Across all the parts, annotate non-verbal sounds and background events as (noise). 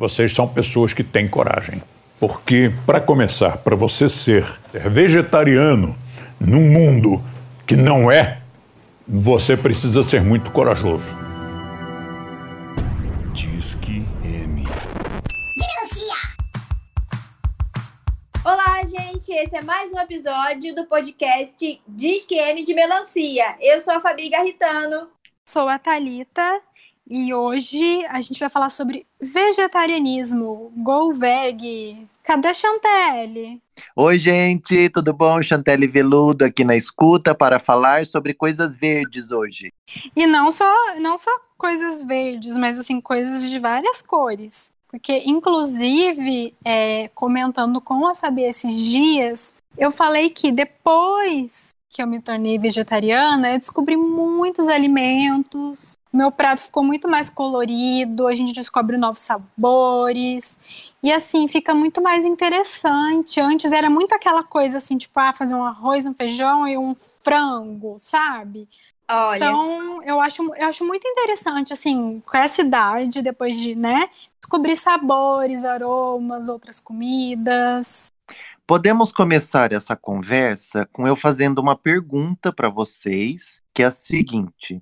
vocês são pessoas que têm coragem. Porque, para começar, para você ser, ser vegetariano num mundo que não é, você precisa ser muito corajoso. Disque M. Olá, gente! Esse é mais um episódio do podcast Disque M de Melancia. Eu sou a Fabi Garritano. Sou a Thalita e hoje a gente vai falar sobre vegetarianismo, Go Veg. Cadê a Chantelle? Oi, gente, tudo bom? Chantelle Veludo aqui na escuta para falar sobre coisas verdes hoje. E não só, não só coisas verdes, mas assim, coisas de várias cores. Porque, inclusive, é, comentando com a Fabi esses dias, eu falei que depois que eu me tornei vegetariana, eu descobri muitos alimentos. Meu prato ficou muito mais colorido, a gente descobre novos sabores. E assim, fica muito mais interessante. Antes era muito aquela coisa assim, tipo, ah, fazer um arroz, um feijão e um frango, sabe? Olha, Então, eu acho, eu acho muito interessante, assim, com essa idade, depois de, né, descobrir sabores, aromas, outras comidas. Podemos começar essa conversa com eu fazendo uma pergunta para vocês, que é a seguinte: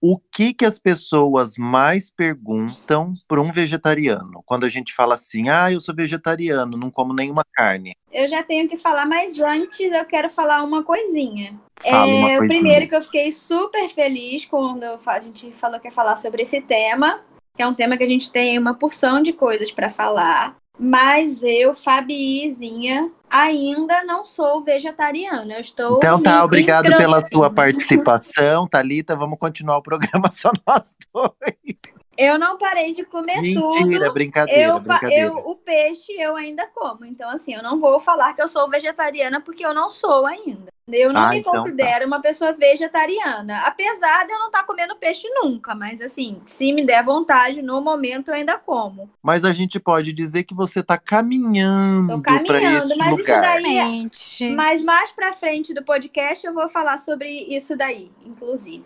o que que as pessoas mais perguntam para um vegetariano? Quando a gente fala assim, ah, eu sou vegetariano, não como nenhuma carne. eu já tenho que falar, mas antes eu quero falar uma coisinha. Fala uma É, o coisinha. primeiro que eu fiquei super feliz quando a gente falou que ia falar sobre esse tema, que é um tema que a gente tem uma porção de coisas para falar. Mas eu, Fabizinha, ainda não sou vegetariana. Eu estou. Então tá, obrigado pela sua (laughs) participação, Thalita. Vamos continuar o programa (laughs) só nós dois. Eu não parei de comer Mentira, tudo. brincadeira, Eu, brincadeira. eu, o peixe eu ainda como. Então, assim, eu não vou falar que eu sou vegetariana porque eu não sou ainda. Eu não Ah, me então tá. considero uma pessoa vegetariana. Apesar de eu não estar comendo peixe nunca. Mas, assim, se me der vontade, no momento eu ainda como. Mas a gente pode dizer que você tá caminhando Tô para caminhando, mas isso lugar. daí- Realmente. Mas mais pra frente do podcast eu vou falar sobre isso daí, inclusive.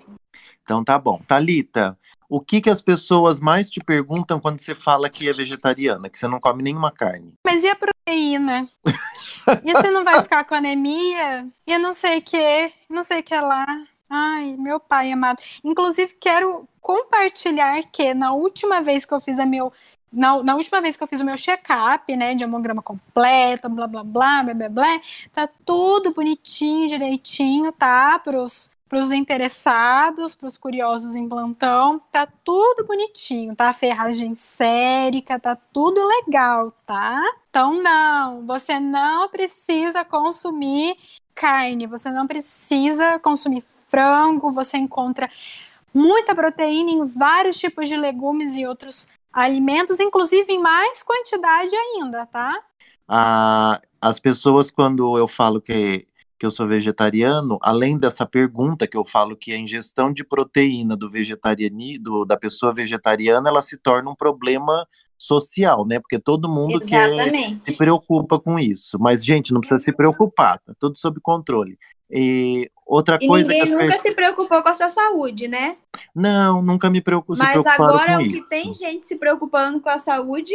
Então tá bom. Thalita, o que que as pessoas mais te perguntam quando você fala que é vegetariana, que você não come nenhuma carne? Mas e a proteína? e você não vai ficar com anemia? E eu não sei o que, não sei o que lá. Ai, meu pai amado. Inclusive, quero compartilhar que na última vez que eu fiz a meu. Na, na última vez que eu fiz o meu check-up, né, de hemograma completo, blá blá blá, blá blá blá, tá tudo bonitinho, direitinho, tá? Pros, pros interessados, pros curiosos em plantão, tá tudo bonitinho, tá? Ferragem sérica, tá tudo legal, tá? Então, não, você não precisa consumir carne, você não precisa consumir frango, você encontra muita proteína em vários tipos de legumes e outros alimentos, inclusive em mais quantidade ainda, tá? Ah, as pessoas, quando eu falo que, que eu sou vegetariano, além dessa pergunta que eu falo que a ingestão de proteína do vegetariani, do, da pessoa vegetariana, ela se torna um problema social, né? Porque todo mundo quer, se preocupa com isso. Mas, gente, não precisa se preocupar, tá tudo sob controle. E outra E coisa ninguém nunca pessoas... se preocupou com a sua saúde, né? Não, nunca me preocupo, Mas agora com o que isso. tem gente se preocupando com a saúde.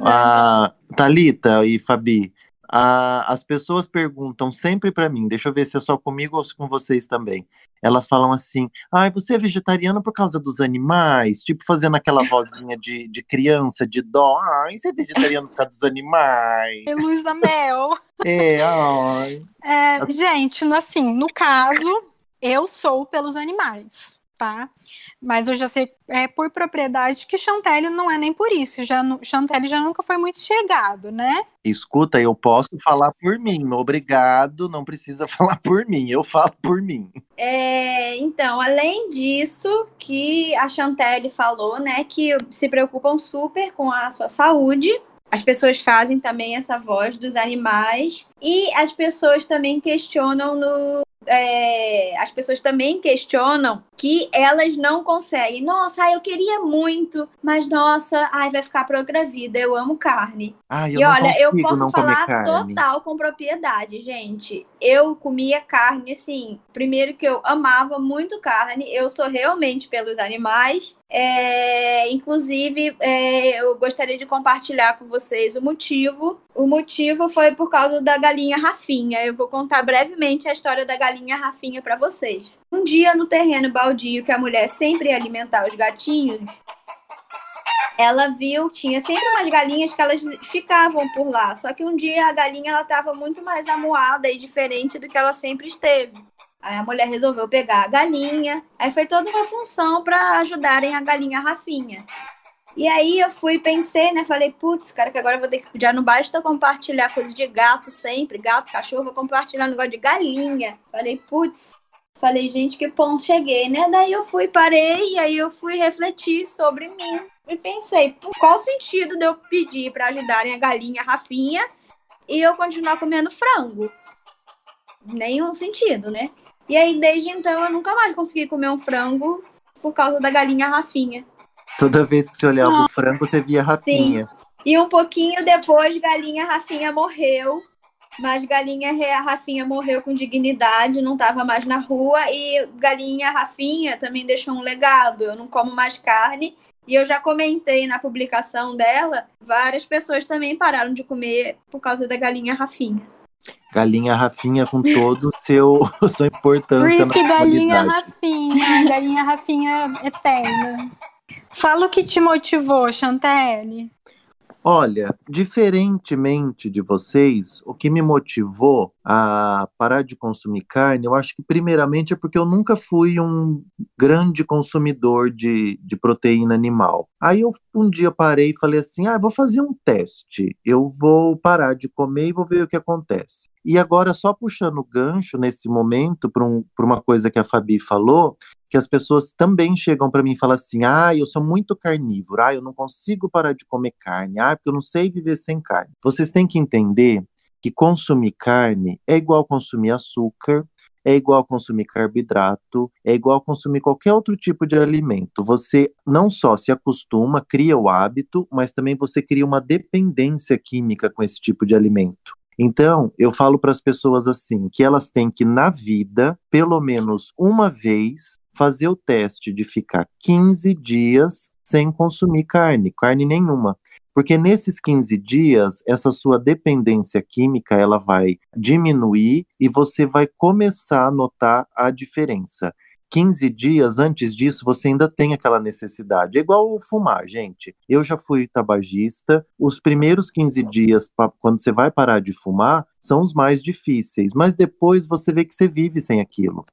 Ah, Thalita e Fabi, ah, as pessoas perguntam sempre pra mim, deixa eu ver se é só comigo ou se com vocês também. Elas falam assim: ai, você é vegetariano por causa dos animais? Tipo, fazendo aquela (laughs) vozinha de, de criança, de dó. Ai, você é vegetariano por causa dos animais. E Luísa Mel. (laughs) É, ai. É, gente, assim, no caso, eu sou pelos animais, tá? Mas eu já sei é, por propriedade que Chantelle não é nem por isso. Já, Chantelle já nunca foi muito chegado, né? Escuta, eu posso falar por mim. Obrigado, não precisa (laughs) falar por mim. Eu falo por mim. É, então, além disso, que a Chantelle falou, né, que se preocupam super com a sua saúde. As pessoas fazem também essa voz dos animais. E as pessoas também questionam no. É, as pessoas também questionam que elas não conseguem. Nossa, ai, eu queria muito, mas nossa, ai, vai ficar progravida. Eu amo carne. Ai, eu E olha, eu posso falar total com propriedade, gente. Eu comia carne, assim. Primeiro que eu amava muito carne, eu sou realmente pelos animais. É, inclusive, é, eu gostaria de compartilhar com vocês o motivo. O motivo foi por causa da galinha Rafinha. Eu vou contar brevemente a história da galinha Rafinha para vocês. Um dia no terreno baldio que a mulher sempre ia alimentar os gatinhos, ela viu, tinha sempre umas galinhas que elas ficavam por lá. Só que um dia a galinha ela estava muito mais amuada e diferente do que ela sempre esteve. Aí a mulher resolveu pegar a galinha. Aí foi toda uma função para ajudarem a galinha Rafinha. E aí eu fui pensei, né? Falei, putz, cara, que agora eu vou ter que. Já não basta compartilhar coisa de gato sempre, gato, cachorro, vou compartilhar um negócio de galinha. Falei, putz. Falei, gente, que ponto cheguei, né? Daí eu fui, parei, e aí eu fui refletir sobre mim. E pensei, qual o sentido de eu pedir para ajudarem a galinha Rafinha e eu continuar comendo frango? Nenhum sentido, né? E aí, desde então, eu nunca mais consegui comer um frango por causa da galinha Rafinha. Toda vez que você olhava ah, o frango, você via Rafinha. Sim. E um pouquinho depois, galinha Rafinha morreu. Mas galinha Rafinha morreu com dignidade, não estava mais na rua. E galinha Rafinha também deixou um legado. Eu não como mais carne. E eu já comentei na publicação dela, várias pessoas também pararam de comer por causa da galinha Rafinha. Galinha Rafinha com todo o seu (laughs) sua importância Rip, na galinha Rafinha, galinha Rafinha eterna. Fala o que te motivou, Chantelle. Olha, diferentemente de vocês, o que me motivou a parar de consumir carne, eu acho que primeiramente é porque eu nunca fui um grande consumidor de, de proteína animal. Aí eu um dia parei e falei assim: ah, vou fazer um teste. Eu vou parar de comer e vou ver o que acontece. E agora, só puxando o gancho nesse momento para um, uma coisa que a Fabi falou, que as pessoas também chegam para mim e falam assim: ah, eu sou muito carnívoro, ah, eu não consigo parar de comer carne, ah, porque eu não sei viver sem carne. Vocês têm que entender que consumir carne é igual consumir açúcar, é igual consumir carboidrato, é igual consumir qualquer outro tipo de alimento. Você não só se acostuma, cria o hábito, mas também você cria uma dependência química com esse tipo de alimento. Então, eu falo para as pessoas assim, que elas têm que na vida, pelo menos uma vez, fazer o teste de ficar 15 dias sem consumir carne, carne nenhuma. Porque nesses 15 dias, essa sua dependência química, ela vai diminuir e você vai começar a notar a diferença. 15 dias antes disso, você ainda tem aquela necessidade. É igual fumar, gente. Eu já fui tabagista. Os primeiros 15 dias, quando você vai parar de fumar, são os mais difíceis. Mas depois você vê que você vive sem aquilo.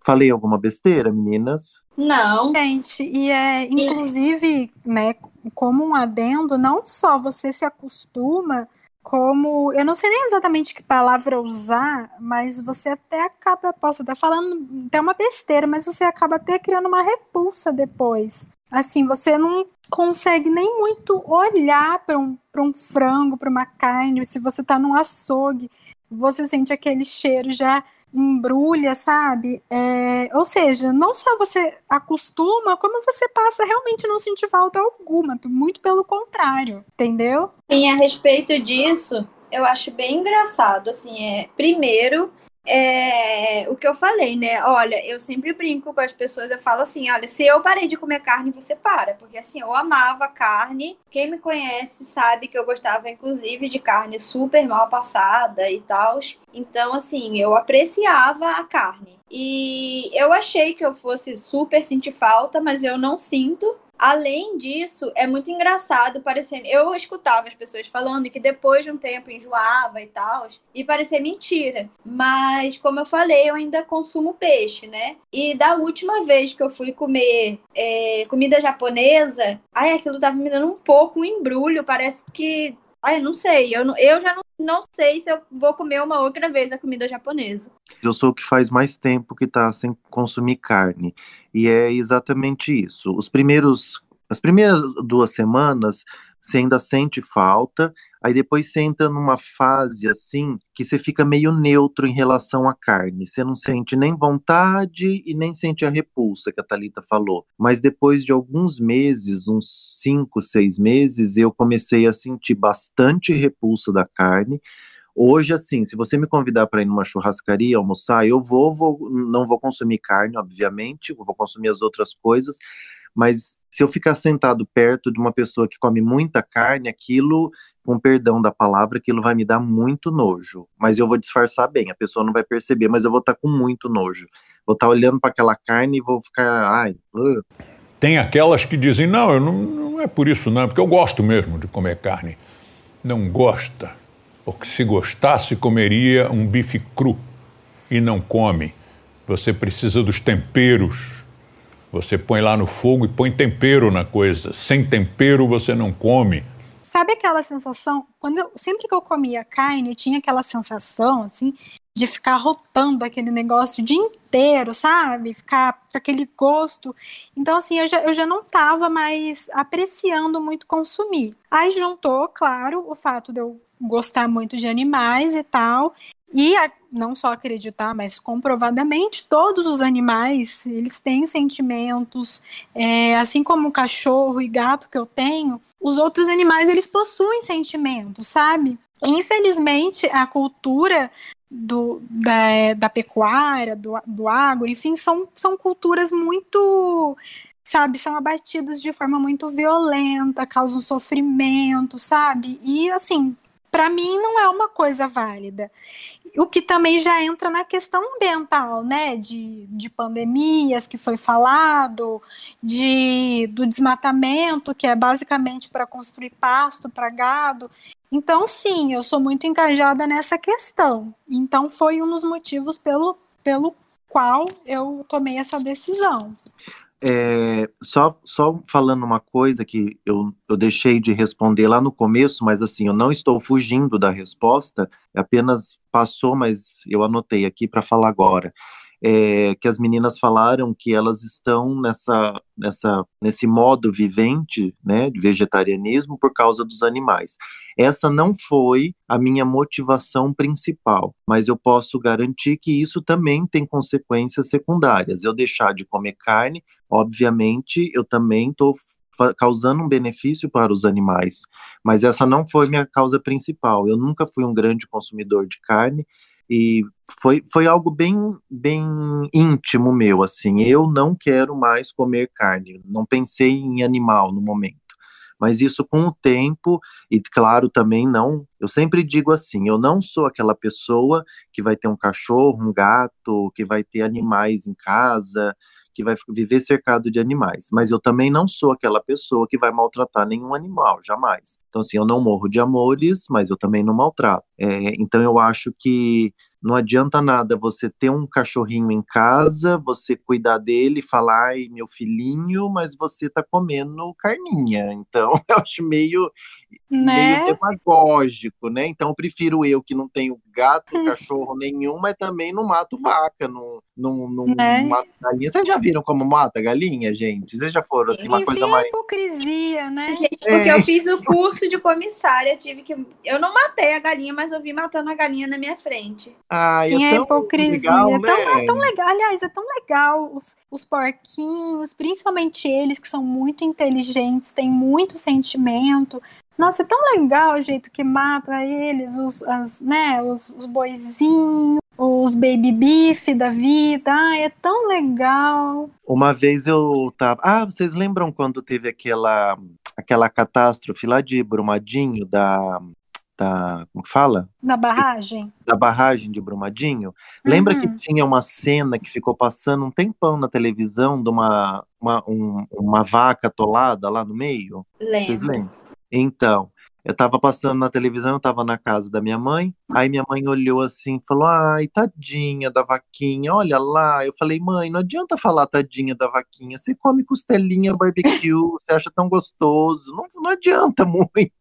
Falei alguma besteira, meninas? Não. Gente, e é inclusive, né, como um adendo, não só você se acostuma, como eu não sei nem exatamente que palavra usar, mas você até acaba, posso estar falando até uma besteira, mas você acaba até criando uma repulsa depois. Assim, você não consegue nem muito olhar para um, um frango, para uma carne, se você está num açougue, você sente aquele cheiro já embrulha, sabe? É, ou seja, não só você acostuma, como você passa realmente não sentir falta alguma, muito pelo contrário, entendeu? Sim, a respeito disso, eu acho bem engraçado, assim, é, primeiro, é, o que eu falei, né? Olha, eu sempre brinco com as pessoas, eu falo assim, olha, se eu parei de comer carne, você para, porque assim, eu amava carne. Quem me conhece sabe que eu gostava, inclusive, de carne super mal passada e tal. Então, assim, eu apreciava a carne. E eu achei que eu fosse super sentir falta, mas eu não sinto. Além disso, é muito engraçado parecer. Eu escutava as pessoas falando que depois de um tempo enjoava e tal, e parecia mentira. Mas, como eu falei, eu ainda consumo peixe, né? E da última vez que eu fui comer é, comida japonesa, ai, aquilo tava me dando um pouco um embrulho. Parece que. Ai, não sei. Eu, eu já não, não sei se eu vou comer uma outra vez a comida japonesa. Eu sou o que faz mais tempo que tá sem consumir carne. E é exatamente isso. Os primeiros, as primeiras duas semanas, você ainda sente falta, aí depois você entra numa fase assim que você fica meio neutro em relação à carne. Você não sente nem vontade e nem sente a repulsa que a Thalita falou. Mas depois de alguns meses, uns cinco, seis meses, eu comecei a sentir bastante repulsa da carne Hoje, assim, se você me convidar para ir numa churrascaria almoçar, eu vou, vou, não vou consumir carne, obviamente, vou consumir as outras coisas, mas se eu ficar sentado perto de uma pessoa que come muita carne, aquilo, com perdão da palavra, aquilo vai me dar muito nojo. Mas eu vou disfarçar bem, a pessoa não vai perceber, mas eu vou estar tá com muito nojo. Vou estar tá olhando para aquela carne e vou ficar, ai, uh. Tem aquelas que dizem, não, eu não, não é por isso não, é porque eu gosto mesmo de comer carne. Não gosta, porque se gostasse comeria um bife cru e não come. Você precisa dos temperos você põe lá no fogo e põe tempero na coisa. Sem tempero você não come. Sabe aquela sensação? Quando eu, sempre que eu comia carne, tinha aquela sensação assim de ficar rotando aquele negócio o dia inteiro, sabe? Ficar com aquele gosto. Então, assim, eu já, eu já não estava mais apreciando muito consumir. Aí juntou, claro, o fato de eu gostar muito de animais e tal. E a, não só acreditar, mas comprovadamente todos os animais eles têm sentimentos, é, assim como o cachorro e gato que eu tenho, os outros animais eles possuem sentimentos, sabe? Infelizmente a cultura do, da, da pecuária, do, do agro, enfim, são, são culturas muito sabe, são abatidas de forma muito violenta, causam sofrimento, sabe? E assim, para mim não é uma coisa válida. O que também já entra na questão ambiental, né? De, de pandemias que foi falado, de, do desmatamento, que é basicamente para construir pasto para gado. Então, sim, eu sou muito engajada nessa questão. Então, foi um dos motivos pelo, pelo qual eu tomei essa decisão. É, só, só falando uma coisa que eu, eu deixei de responder lá no começo, mas assim, eu não estou fugindo da resposta, apenas passou, mas eu anotei aqui para falar agora é, que as meninas falaram que elas estão nessa, nessa, nesse modo vivente, né, de vegetarianismo por causa dos animais. Essa não foi a minha motivação principal, mas eu posso garantir que isso também tem consequências secundárias. Eu deixar de comer carne, obviamente, eu também estou causando um benefício para os animais, mas essa não foi minha causa principal. Eu nunca fui um grande consumidor de carne, e foi, foi algo bem, bem íntimo meu, assim. Eu não quero mais comer carne, não pensei em animal no momento. Mas isso com o tempo, e claro, também não. Eu sempre digo assim: eu não sou aquela pessoa que vai ter um cachorro, um gato, que vai ter animais em casa, que vai viver cercado de animais. Mas eu também não sou aquela pessoa que vai maltratar nenhum animal, jamais. Então, assim, eu não morro de amores, mas eu também não maltrato. É, então, eu acho que não adianta nada você ter um cachorrinho em casa, você cuidar dele, falar, ai, meu filhinho, mas você tá comendo carninha. Então, (laughs) eu acho meio, né? meio demagógico, né? Então, eu prefiro eu que não tenho gato, hum. cachorro nenhum, mas também não mato vaca, não, não, não né? mato galinha. Vocês já viram como mata galinha, gente? Vocês já foram assim, uma coisa mais. hipocrisia, né? Gente, porque é. eu fiz o curso de comissária, tive que. Eu não matei a galinha, mas eu vi matando a galinha na minha frente. Ai, é, é hipocrisia. Legal, é, tão, né? é tão legal, aliás, é tão legal os, os porquinhos, principalmente eles que são muito inteligentes, têm muito sentimento. Nossa, é tão legal o jeito que mata eles, os, as, né, os, os boizinhos, os baby beef da vida. Ai, é tão legal. Uma vez eu tava. Ah, vocês lembram quando teve aquela aquela catástrofe lá de Brumadinho da da. Como que fala? Da barragem. Da barragem de Brumadinho. Uhum. Lembra que uhum. tinha uma cena que ficou passando um tempão na televisão de uma, uma, um, uma vaca atolada lá no meio? Lembro. Vocês lembram? Então, eu tava passando na televisão, eu tava na casa da minha mãe, aí minha mãe olhou assim e falou: Ai, tadinha da vaquinha, olha lá. Eu falei, mãe, não adianta falar tadinha da vaquinha, você come costelinha barbecue, (laughs) você acha tão gostoso, não, não adianta (laughs) muito.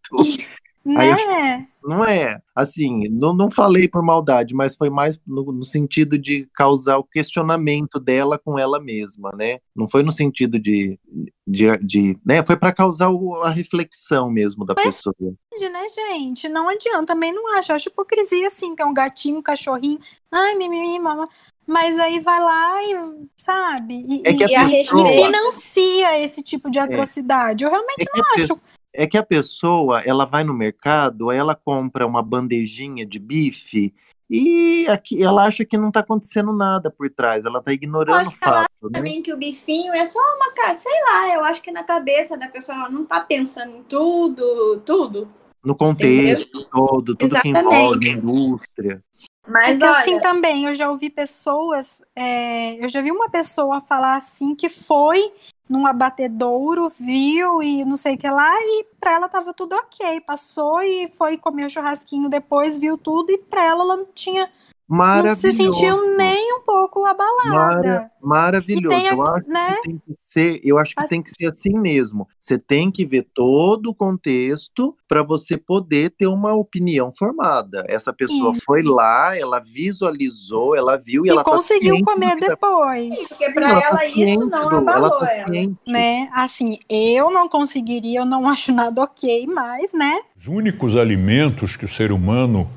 Aí né? não é, assim, não, não falei por maldade, mas foi mais no, no, sentido de causar o questionamento dela com ela mesma, né? Não foi no sentido de, de, de né? Foi para causar o, a reflexão mesmo da mas, pessoa. Né, gente? Não adianta, também não acho. Eu acho hipocrisia, assim, tem um gatinho, um cachorrinho, ai, mimimi, mama. Mas aí vai lá e, sabe, e, é que e, a, pessoa... e financia esse tipo de é. atrocidade. Eu realmente é não acho é que a pessoa, ela vai no mercado, aí ela compra uma bandejinha de bife e aqui ela acha que não tá acontecendo nada por trás, ela tá ignorando o acho que ela fato, né? Também que o bifinho é só uma cara, sei lá, eu acho que na cabeça da pessoa ela não tá pensando em tudo, tudo. No contexto todo, tudo que Exatamente. envolve indústria. Mas Porque olha, assim também, eu já ouvi pessoas, é, eu já vi uma pessoa falar assim que foi num abatedouro, viu e não sei o que lá, e pra ela tava tudo ok. Passou e foi comer o churrasquinho depois, viu tudo, e pra ela ela não tinha, não Maravilhoso. se sentiu nem um pouco abalada. Mara- maravilhoso. Tem a- eu acho né? que tem que ser, eu acho que As- tem que ser assim mesmo. Você tem que ver todo o contexto para você poder ter uma opinião formada. Essa pessoa Isso. foi lá, ela visualizou, ela viu e, E ela tá conseguiu do comer que tá- depois. porque pra Ela tá ela isso ciente não abalou ela tá ela. ciente. Né? Assim, eu não conseguiria, eu não (laughs) acho nada ok, mas, né? Os únicos alimentos que o ser humano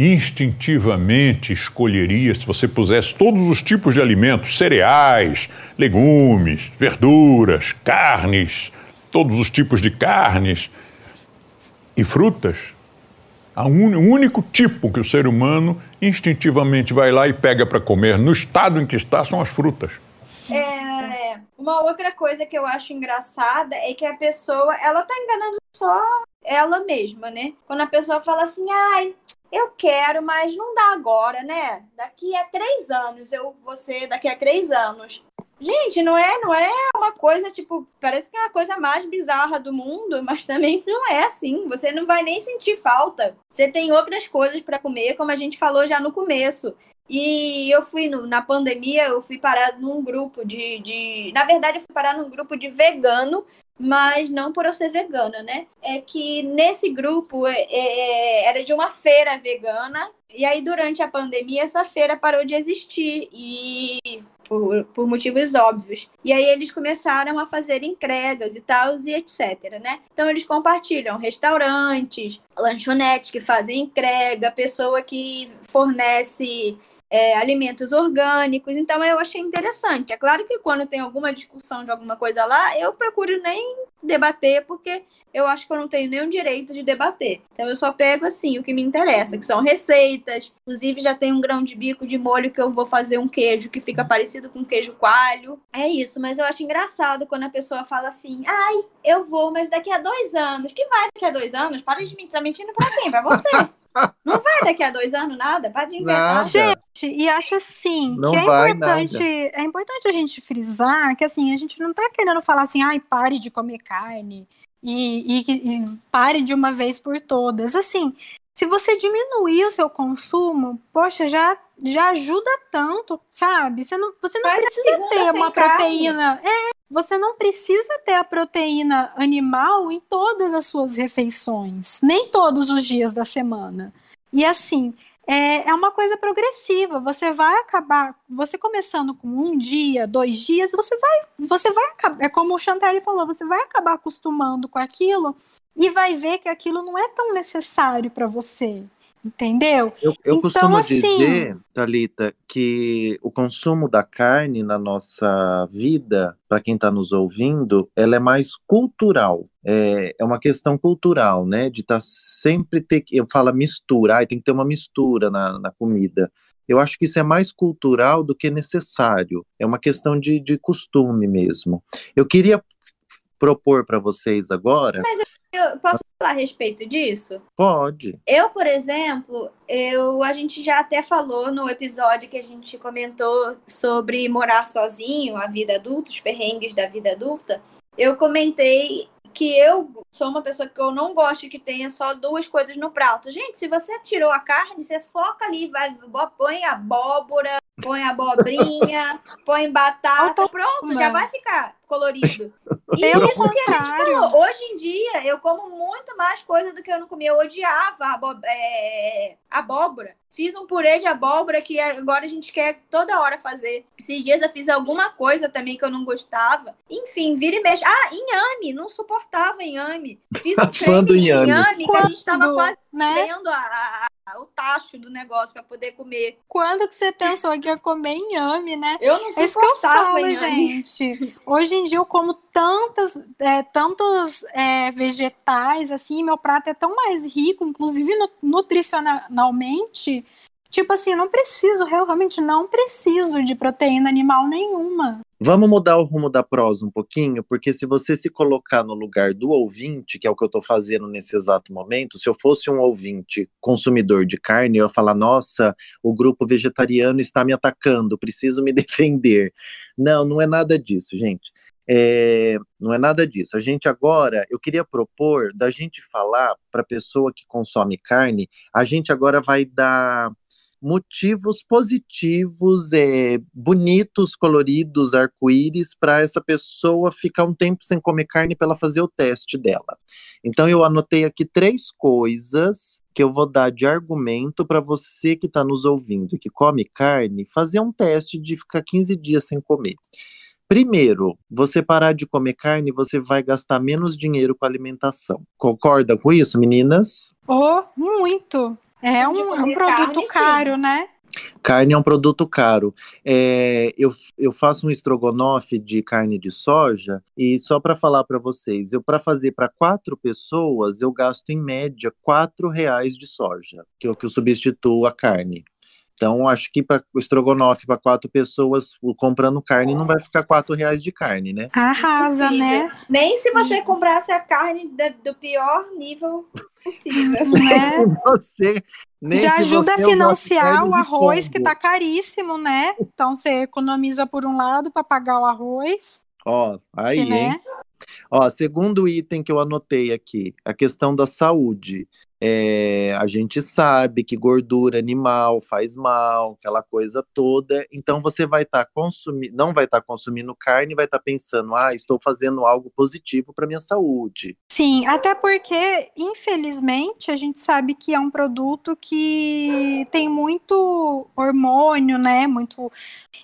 instintivamente escolheria se você pusesse todos os tipos de alimentos, cereais, legumes, verduras, carnes, todos os tipos de carnes e frutas. O único tipo que o ser humano instintivamente vai lá e pega para comer no estado em que está são as frutas. É, uma outra coisa que eu acho engraçada é que a pessoa, ela tá enganando só ela mesma, né? Quando a pessoa fala assim, ai, eu quero, mas não dá agora, né? Daqui a três anos, eu ser daqui a três anos. Gente, não é, não é uma coisa, tipo, parece que é a coisa mais bizarra do mundo, (laughs) mas também não é assim. Você não vai nem sentir falta. Você tem outras coisas para comer, como a gente falou já no começo. E eu fui no- na pandemia, eu fui parar num grupo de, de. Na verdade, eu fui parar num grupo de vegano, mas não por eu ser vegana, né? É que nesse grupo é, é, era de uma feira vegana, e aí durante a pandemia essa feira parou de existir. E por, por motivos óbvios. E aí eles começaram a fazer entregas e tal, e etc, né? Então eles compartilham restaurantes, lanchonetes que fazem entrega, pessoa que fornece é, alimentos orgânicos. Então eu achei interessante. É claro que quando tem alguma discussão de alguma coisa lá, eu procuro nem debater, porque eu acho que eu não tenho nenhum direito de debater. Então eu só pego assim o que me interessa, que são receitas. Inclusive já tem um grão de bico de molho que eu vou fazer um queijo que fica parecido com queijo coalho. É isso, mas eu acho engraçado quando a pessoa fala assim: ai, eu vou, mas daqui a dois anos. Que vai daqui a dois anos? Para de me tá mentindo pra quem? Pra você. (laughs) não vai daqui a dois anos nada? Para de inventar. Gente, e acho assim Não que é importante, é importante a gente frisar que assim, a gente não tá querendo falar assim, ai, pare de comer carne e, e- e pare de uma vez por todas. Assim, se você diminuir o seu consumo, poxa, já, já ajuda tanto, sabe? Você não, você não precisa ter uma proteína. É, você não precisa ter a proteína animal em todas as suas refeições, nem todos os dias da semana. E assim, é, é uma coisa progressiva. Você vai acabar, você começando com um dia, dois dias, você vai, você vai acabar, é como o Chantelli falou, você vai acabar acostumando com aquilo e vai ver que aquilo não é tão necessário para você. Entendeu? Eu, eu Então, costumo assim- dizer, Thalita, que o consumo da carne na nossa vida, para quem está nos ouvindo, ela é mais cultural. É, é uma questão cultural, né? De estar sempre ter que. Eu falo mistura, ai, tem que ter uma mistura na, na comida. Eu acho que isso é mais cultural do que necessário. É uma questão de, de costume mesmo. Eu queria propor para vocês agora. Eu posso falar a respeito disso? Pode. Eu, por exemplo, eu a gente já até falou no episódio que a gente comentou sobre morar sozinho, a vida adulta, os perrengues da vida adulta. Eu comentei que eu sou uma pessoa que eu não gosto que tenha só duas coisas no prato. Gente, se você tirou a carne, você soca ali, vai, põe abóbora, põe abobrinha, (laughs) põe batata, pronto, já vai ficar colorido. E Pelo isso que a gente falou. Hoje em dia, eu como muito mais coisa do que eu não comia. Eu odiava abo- é, abóbora. Fiz um purê de abóbora que agora a gente quer toda hora fazer. Esses dias eu fiz alguma coisa também que eu não gostava. Enfim, vira e mexe. Ah, inhame. Não suportava inhame. Fiz (laughs) um Fã do inhame. inhame que a gente tava Quando, quase né? vendo a- a- a- o tacho do negócio para poder comer. Quando que você pensou que ia comer inhame, né? Eu não É isso que eu falo, inhame. gente. Hoje em dia eu como tantos, é, tantos é, vegetais, assim, meu prato é tão mais rico, inclusive nu- nutricionalmente. Tipo assim, não preciso, eu realmente não preciso de proteína animal nenhuma. Vamos mudar o rumo da prosa um pouquinho, porque se você se colocar no lugar do ouvinte, que é o que eu estou fazendo nesse exato momento, se eu fosse um ouvinte consumidor de carne, eu ia falar: nossa, o grupo vegetariano está me atacando, preciso me (laughs) defender. Não, não é nada disso, gente. É, não é nada disso. A gente agora, eu queria propor da gente falar para a pessoa que consome carne, a gente agora vai dar motivos positivos, é, bonitos, coloridos, arco-íris, para essa pessoa ficar um tempo sem comer carne para ela fazer o teste dela. Então eu anotei aqui três coisas que eu vou dar de argumento para você que está nos ouvindo, que come carne, fazer um teste de ficar 15 dias sem comer. Primeiro, você parar de comer carne, você vai gastar menos dinheiro com alimentação. Concorda com isso, meninas? Oh, muito. É um, é um produto carne, sim. caro, né? Carne é um produto caro. É, eu, eu faço um estrogonofe de carne de soja e só para falar para vocês, eu para fazer para quatro pessoas eu gasto em média quatro reais de soja, que é o que eu substituo a carne. Então acho que para o estrogonofe para quatro pessoas comprando carne não vai ficar quatro reais de carne, né? Arrasa, Impossível. né? Nem se você comprasse a carne do pior nível possível. (laughs) né? Se você nem Já se ajuda a financiar o arroz, que pombo. tá caríssimo, né? Então você economiza por um lado para pagar o arroz, Ó, aí, que, hein? né? Ó, segundo item que eu anotei aqui, a questão da saúde. É, a gente sabe que gordura animal faz mal, aquela coisa toda. Então você vai estar consumindo, não vai estar consumindo carne, vai estar pensando, ah, estou fazendo algo positivo para minha saúde. Sim, até porque, infelizmente, a gente sabe que é um produto que tem muito hormônio, né? Muito.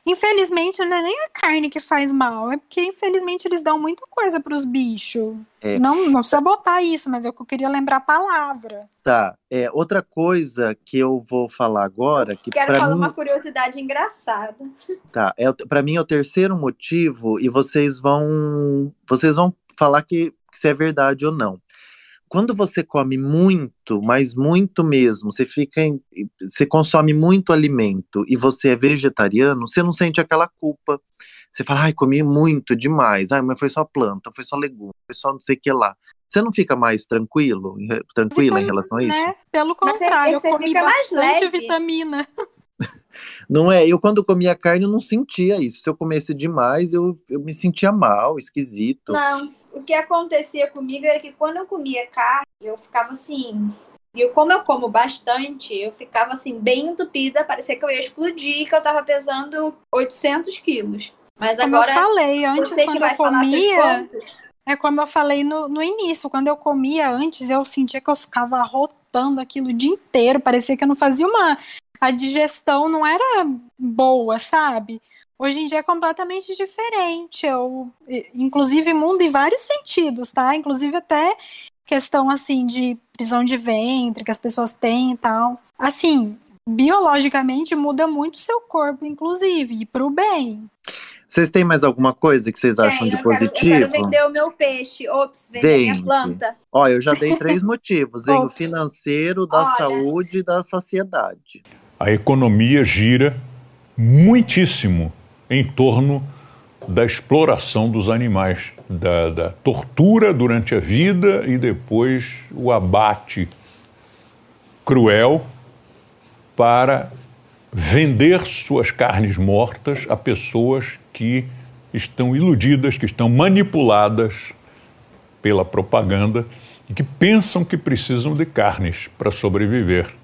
Infelizmente, não é nem a carne que faz mal, é porque, infelizmente, eles dão muita coisa para os bichos. É. Não, não precisa botar isso, mas é eu queria lembrar a palavra. Tá. É, outra coisa que eu vou falar agora, que Quero para falar mim, uma curiosidade engraçada. tá, é, para mim é o terceiro motivo e vocês vão, vocês vão falar que, que se é verdade ou não. Quando você come muito, mas muito mesmo, você fica em, você consome muito alimento e você é vegetariano, você não sente aquela culpa. Você fala, ai, comi muito demais, ai, mas foi só planta, foi só legume, foi só não sei o que lá. Você não fica mais tranquilo, tranquila em relação a isso? Né? Pelo você- contrário, eu comi bastante leve. vitamina. (laughs) Não é? Eu, quando comia carne, eu não sentia isso. Se eu comesse demais, eu, eu me sentia mal, esquisito. Não, o que acontecia comigo era que quando eu comia carne, eu ficava assim. E como eu como bastante, eu ficava assim, bem entupida, parecia que eu ia explodir, que eu tava pesando 800 quilos. Mas Como agora, eu falei antes, você que quando vai eu comia, É como eu falei no, no início, quando eu comia antes, eu sentia que eu ficava rotando aquilo o dia inteiro, parecia que eu não fazia uma. A digestão não era boa, sabe? Hoje em dia é completamente diferente. Eu, inclusive, muda em vários sentidos, tá? Inclusive até questão assim de prisão de ventre que as pessoas têm e tal. Assim, biologicamente muda muito o seu corpo, inclusive, e pro bem. Vocês têm mais alguma coisa que vocês acham tem, de eu, quero, eu positivo? quero vender o meu peixe. Ops, vender minha Vende. planta. Ó, eu já dei três (laughs) motivos, hein? O financeiro, da Olha. saúde e da saciedade. A economia gira muitíssimo em torno da exploração dos animais, da, da tortura durante a vida e depois o abate cruel para vender suas carnes mortas a pessoas que estão iludidas, que estão manipuladas pela propaganda e que pensam que precisam de carnes para sobreviver.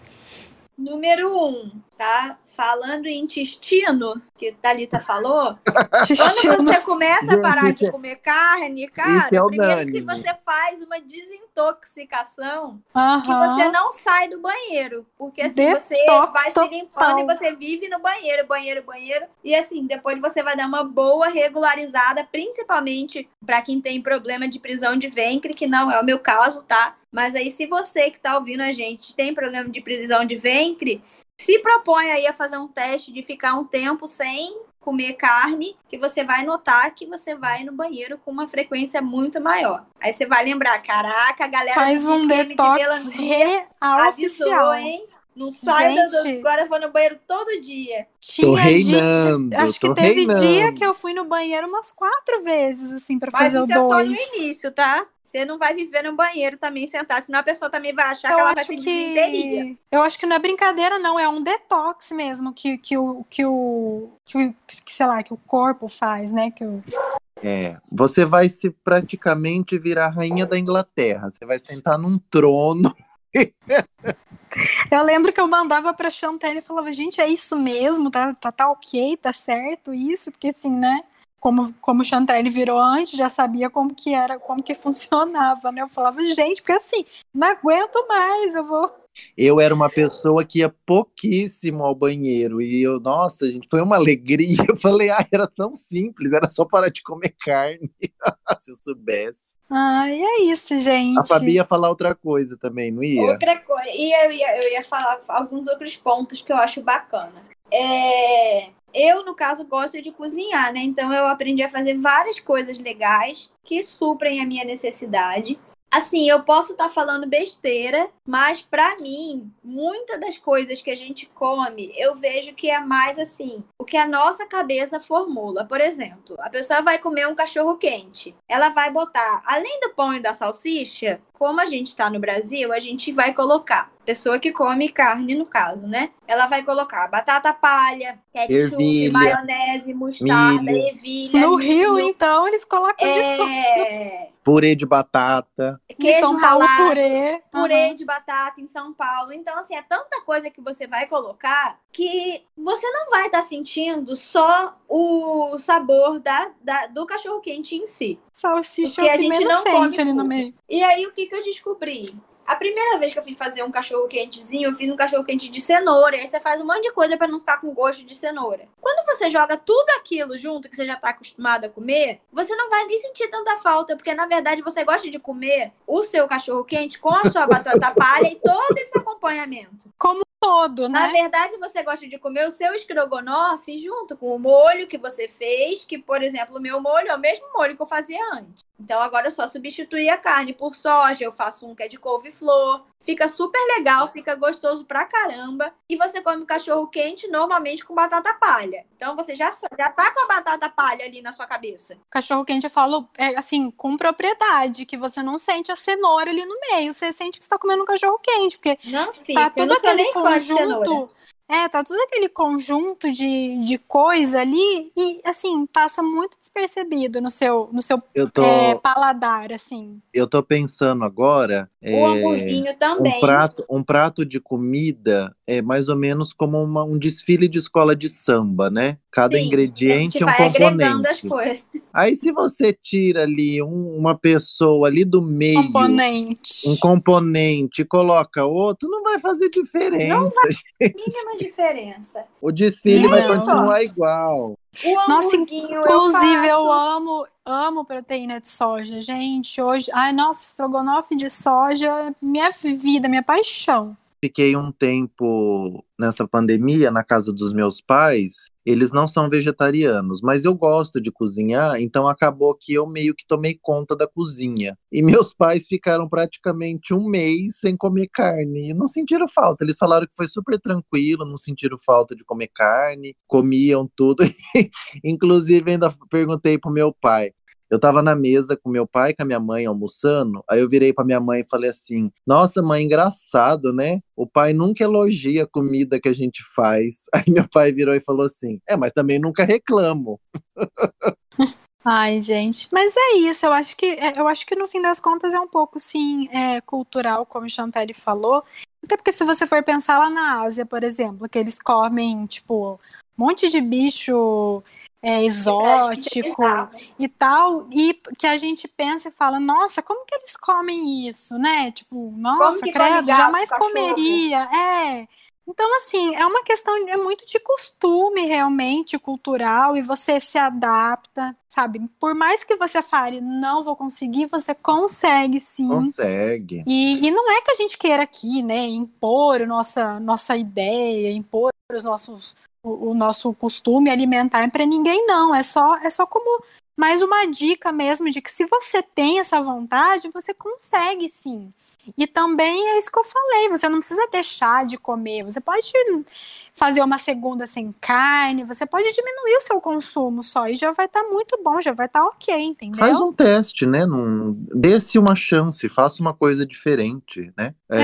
Número um, tá? Falando em intestino, que Thalita falou, (laughs) quando você começa a Gente, parar isso de é- comer carne, cara, isso é primeiro que você faz uma desintoxicação que Aham. você não sai do banheiro. Porque assim, você Detox vai se total. limpando e você vive no banheiro, banheiro, banheiro. E assim, depois você vai dar uma boa regularizada, principalmente para quem tem problema de prisão de ventre, que não é o meu caso, tá? Mas aí, se você que tá ouvindo a gente tem problema de prisão de ventre, se propõe aí a fazer um teste de ficar um tempo sem comer carne, que você vai notar que você vai no banheiro com uma frequência muito maior. Aí você vai lembrar, caraca, a galera Faz um de detox melancia real avisou, oficial. hein? Não sai agora eu vou no banheiro todo dia. Tô Tinha dia, reinando, acho que tô teve reinando. dia que eu fui no banheiro umas quatro vezes, assim, pra Mas fazer o isso é só no dois. início, tá? Você não vai viver no banheiro também sentar, senão a pessoa também vai achar Eu que ela vai ter desinteria. que eu acho que não é brincadeira, não. É um detox mesmo que, que, o, que, o, que o que, sei lá que o corpo faz, né? Que o, É, você vai se praticamente virar rainha da Inglaterra. Você vai sentar num trono. (laughs) (laughs) Eu lembro que eu mandava pra Chantel e falava, gente, é isso mesmo? Tá, tá, tá ok? Tá certo isso? Porque assim, né? Como, como o Chantel virou antes, já sabia como que era, como que (laughs) funcionava, né? Eu falava, gente, porque assim, não aguento mais, eu vou. (laughs) Eu era uma pessoa que ia pouquíssimo ao banheiro. E eu, nossa, gente, foi uma alegria. Eu falei, ah, era tão simples, era só parar de comer carne. Se eu soubesse. Ai, é isso, gente. A Fabi ia falar outra coisa também, não ia? Outra coisa, e eu ia, eu ia falar alguns outros pontos que eu acho bacana. É, eu, no caso, gosto de cozinhar, né? Então eu aprendi a fazer várias coisas legais que suprem a minha necessidade. Assim, eu posso estar falando besteira, mas pra mim, muitas das coisas que a gente come, eu vejo que é mais assim, o que a nossa cabeça formula. Por exemplo, a pessoa vai comer um cachorro quente. Ela vai botar, além do pão e da salsicha, como a gente está no Brasil, a gente vai colocar, pessoa que come carne no caso, né? Ela vai colocar batata palha, ketchup, Ervilha, maionese, mostarda, milho. ervilha. No milho, Rio, então, eles colocam de tudo. É, Purê de batata. Em queijo São Paulo, ralado, purê. purê Aham. de batata em São Paulo. Então, assim, é tanta coisa que você vai colocar que você não vai estar sentindo só o sabor da, da- do cachorro quente em si. Salsicha Porque é a o que gente menos não come sente ali no meio. E aí, o que, que eu descobri? A primeira vez que eu fui fazer um cachorro quentezinho, eu fiz um cachorro quente de cenoura. Aí você faz um monte de coisa pra não ficar com gosto de cenoura. Quando você joga tudo aquilo junto que você já tá acostumado a comer, você não vai nem sentir tanta falta, porque na verdade você gosta de comer o seu cachorro quente com a sua batata palha e todo esse acompanhamento. Como todo, Na né? verdade, você gosta de comer o seu estrogonofe junto com o molho que você fez, que, por exemplo, o meu molho é o mesmo molho que eu fazia antes. Então agora eu só substituí a carne por soja, eu faço um que é de couve-flor. Fica super legal, fica gostoso pra caramba. E você come cachorro quente normalmente com batata palha. Então você já, já tá com a batata palha ali na sua cabeça. Cachorro quente eu falo, é, assim, com propriedade, que você não sente a cenoura ali no meio. Você sente que você tá comendo um cachorro quente, porque Não fica. tá eu todo não sou aquele nem fã de cenoura. É, tá todo aquele conjunto de, de coisa ali e, assim, passa muito despercebido no seu, no seu Eu tô, é, paladar, assim. eu tô pensando agora. O é, hamburguinho também. um prato, um prato de comida é mais ou menos como uma- um desfile de escola de samba, né? Cada Sim, ingrediente é um vai agregando as componente. coisas. Aí se você tira ali um- uma pessoa ali do meio, Componente. um componente, e coloca outro, não vai fazer diferença. Não Mínima diferença. O desfile Não. vai continuar igual. O Nossa, Inclusive, eu, eu amo, amo proteína de soja, gente. Hoje, ai, nossa, estrogonofe de soja, minha vida, minha paixão. Fiquei um tempo nessa pandemia na casa dos meus pais. Eles não são vegetarianos, mas eu gosto de cozinhar, então acabou que eu meio que tomei conta da cozinha. E meus pais ficaram praticamente um mês sem comer carne e não sentiram falta. Eles falaram que foi super tranquilo, não sentiram falta de comer carne, comiam tudo. (laughs) Inclusive, ainda perguntei pro meu pai. Eu tava na mesa com meu pai e com a minha mãe almoçando, aí eu virei pra minha mãe e falei assim: Nossa, mãe, engraçado, né? O pai nunca elogia a comida que a gente faz. (laughs) Aí meu pai virou e falou assim: É, mas também nunca reclamo. Ai, gente. Mas é isso, eu acho que é, eu acho que no fim das contas é um pouco, sim, é, cultural, como o Chantelle falou. Até porque se você for pensar lá na Ásia, por exemplo, que eles comem, tipo, um monte de bicho é, exótico e tal, e que a gente pensa e fala, nossa, como que eles comem isso, né? Tipo, nossa, credo, jamais comeria. É. Então, assim, é uma questão é muito de costume realmente, cultural, e você se adapta, sabe? Por mais que você fale, não vou conseguir, você consegue sim. Consegue. E, e não é que a gente queira aqui, né, impor nossa, nossa ideia, impor os nossos o, o nosso costume alimentar para ninguém, não. É só, é só como mais uma dica mesmo de que se você tem essa vontade, você consegue sim. E também é isso que eu falei, você não precisa deixar de comer, você pode fazer uma segunda sem carne, você pode diminuir o seu consumo só e já vai estar tá muito bom, já vai estar tá ok, entendeu? Faz um teste, né? Num... Dê-se uma chance, faça uma coisa diferente, né? É...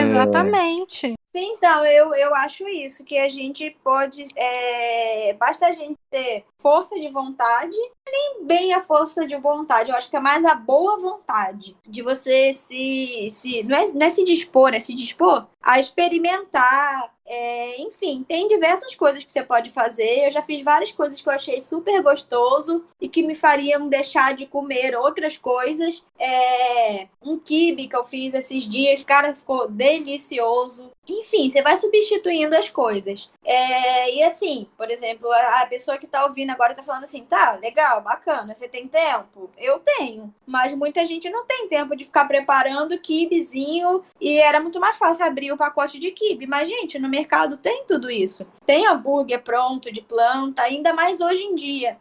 Então, eu, eu acho isso, que a gente pode. É, basta a gente ter força de vontade, nem bem a força de vontade, eu acho que é mais a boa vontade de você se. se não, é, não é se dispor, é se dispor a experimentar, é, enfim, tem diversas coisas que você pode fazer. Eu já fiz várias coisas que eu achei super gostoso e que me fariam deixar de comer outras coisas. É, um kibe que eu fiz esses dias, cara, ficou delicioso. Enfim, você vai substituindo as coisas. É, e assim, por exemplo, a, a pessoa que tá ouvindo agora tá falando assim: tá, legal, bacana, você tem tempo? Eu tenho. Mas muita gente não tem tempo de ficar preparando kibezinho e era muito mais fácil abrir o pacote de kibe. Mas, gente, no mercado tem tudo isso. Tem hambúrguer pronto, de planta, ainda mais hoje em dia.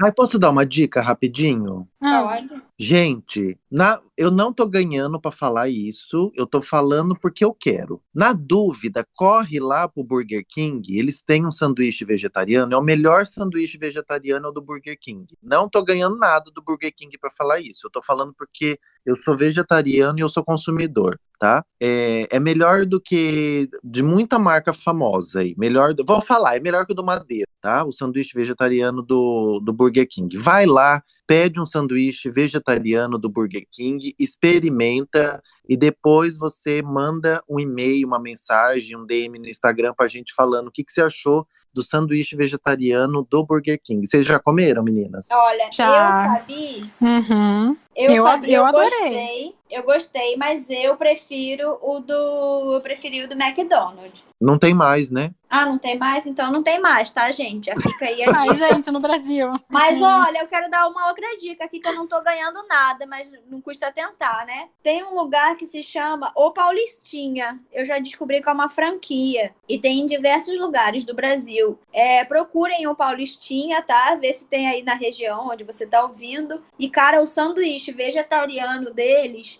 Ai, posso dar uma dica rapidinho? Pode. Gente, na, eu não tô ganhando para falar isso, eu tô falando porque eu quero. Na dúvida, corre lá pro Burger King, eles têm um sanduíche vegetariano, é o melhor sanduíche vegetariano do Burger King. Não tô ganhando nada do Burger King para falar isso, eu tô falando porque eu sou vegetariano e eu sou consumidor, tá? É, é melhor do que de muita marca famosa aí. Melhor, do, vou falar, é melhor que o do Madeira, tá? O sanduíche vegetariano do, do Burger King. Vai lá, pede um sanduíche vegetariano do Burger King, experimenta e depois você manda um e-mail, uma mensagem, um DM no Instagram pra gente falando o que, que você achou do sanduíche vegetariano do Burger King. Vocês já comeram, meninas? Olha, Já. eu sabia. Uhum. Eu, Eu- sabia, eu eu adorei. gostei. Eu gostei, mas eu prefiro o do. Eu preferi o do McDonald's. Não tem mais, né? Ah, não tem mais? Então não tem mais, tá, gente? Já fica aí Ai, gente, no Brasil. Mas olha, eu quero dar uma outra dica aqui que eu não tô ganhando nada, mas não custa tentar, né? Tem um lugar que se chama O Paulistinha. Eu já descobri que é uma franquia e tem em diversos lugares do Brasil. É, procurem o Paulistinha, tá? Vê se tem aí na região onde você tá ouvindo. E cara, o sanduíche vegetariano deles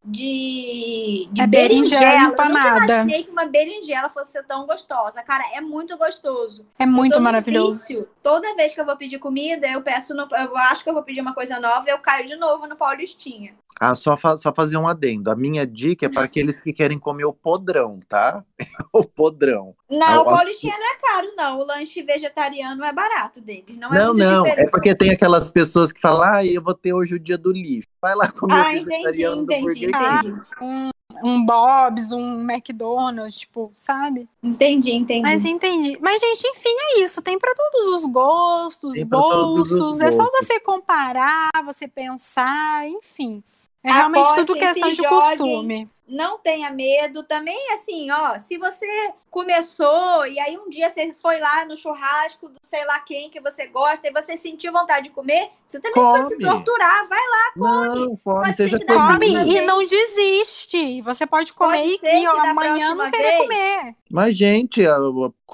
de, de É berinjela berinjela. Eu empanada. nunca imaginei que uma berinjela fosse ser tão gostosa. Cara, é muito gostoso. É Eu muito maravilhoso. vício. Toda vez que eu vou pedir comida, eu peço no, eu acho que eu vou pedir uma coisa nova, eu caio de novo no Paulistinha. Ah, só, fa- só fazer um adendo. A minha dica é para aqueles que querem comer o podrão, tá? (laughs) o podrão. Não, Ah, o Paulistinha não é caro, não. O lanche vegetariano é barato deles. Não é não, muito não. diferente. É porque tem aquelas pessoas que falam, ah, eu vou ter hoje o dia do lixo. Vai lá comer Ah, o entendi, vegetariano do entendi, Entendi. King. Um Bob's, um McDonald's, tipo, sabe? Entendi, entendi. Mas entendi. Mas, gente, enfim, é isso. Tem para todos os gostos, Tem todos os bolsos. É só você comparar, você pensar, enfim. É realmente Apostem, tudo questão se de joguem. costume. Não tenha medo. Também, assim, ó, se você começou e aí um dia você foi lá no churrasco do sei lá quem que você gosta e você sentiu vontade de comer, você também vai se Come. torturar. Vai lá, Não, come, Pode seja feliz. Come e vez- não desiste. Você pode comer Pode e, e, ó, amanhã não querer vez- comer. Mas, gente,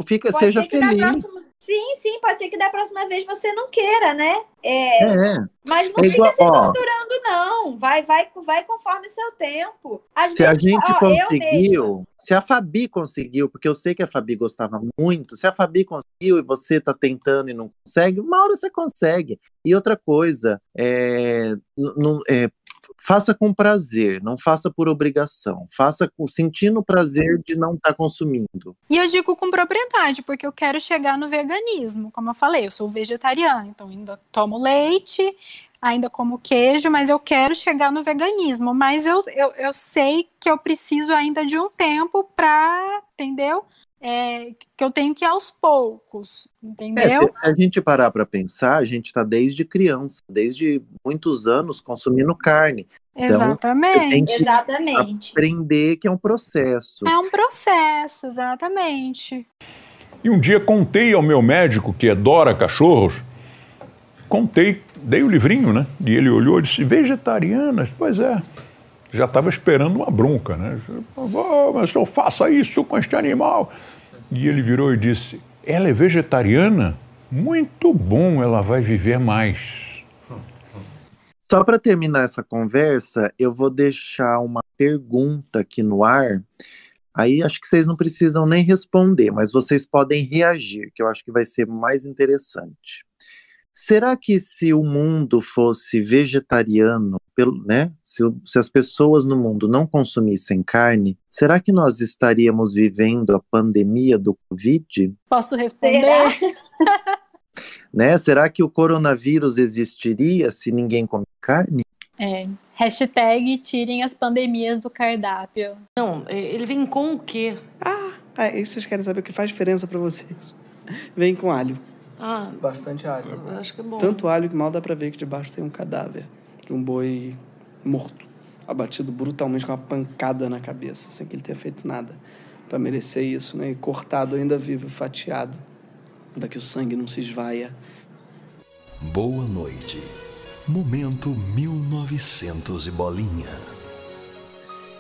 fica, Pode seja ser que da feliz. Sim, sim, pode ser que da próxima vez você não queira, né? É, É. mas não É fica igual, se ó. torturando, não. Vai, vai, vai conforme o seu tempo. Às Se a vezes, gente ó, conseguiu, se a Fabi conseguiu, porque eu sei que a Fabi gostava muito, se a Fabi conseguiu e você tá tentando e não consegue, uma hora você consegue. E outra coisa, é, não- é, faça com prazer, não faça por obrigação. Faça com, sentindo o prazer de não estar consumindo. E eu digo com propriedade, porque eu quero chegar no veganismo. Como eu falei, eu sou vegetariana, então ainda tomo leite, ainda como queijo, mas eu quero chegar no veganismo. Mas eu, eu, eu sei que eu preciso ainda de um tempo para, entendeu? É, que eu tenho que ir aos poucos, entendeu? É, se, se, a gente parar para pensar, a gente está desde criança, desde muitos anos consumindo carne. Então, exatamente. exatamente. Aprender que é um processo. É um processo, exatamente. E um dia contei ao meu médico, que adora cachorros, contei, dei o livrinho, né? E ele olhou e disse: vegetarianas? Pois é. Já estava esperando uma bronca, né? Oh, mas eu faça isso com este animal. E ele virou e disse: Ela é vegetariana? Muito bom, ela vai viver mais. Só para terminar essa conversa, eu vou deixar uma pergunta aqui no ar. Aí acho que vocês não precisam nem responder, mas vocês podem reagir, que eu acho que vai ser mais interessante. Será que se o mundo fosse vegetariano, né? Se, se, as pessoas no mundo não consumissem carne, será que nós estaríamos vivendo a pandemia do Covid? Posso responder? Será? (laughs) né? Será que o coronavírus existiria se ninguém come carne? É. Hashtag tirem as pandemias do cardápio. Não, é, ele vem com o quê? Ah, é isso vocês querem saber o que faz diferença para vocês. Vem com alho. Ah, Bastante alho. acho que é bom. Tanto alho que mal dá pra ver que debaixo tem um cadáver de um boi morto, abatido brutalmente com uma pancada na cabeça, sem que ele tenha feito nada para merecer isso, né? E cortado ainda vivo, fatiado, para que o sangue não se esvaia. Boa noite. Momento 1900 e bolinha.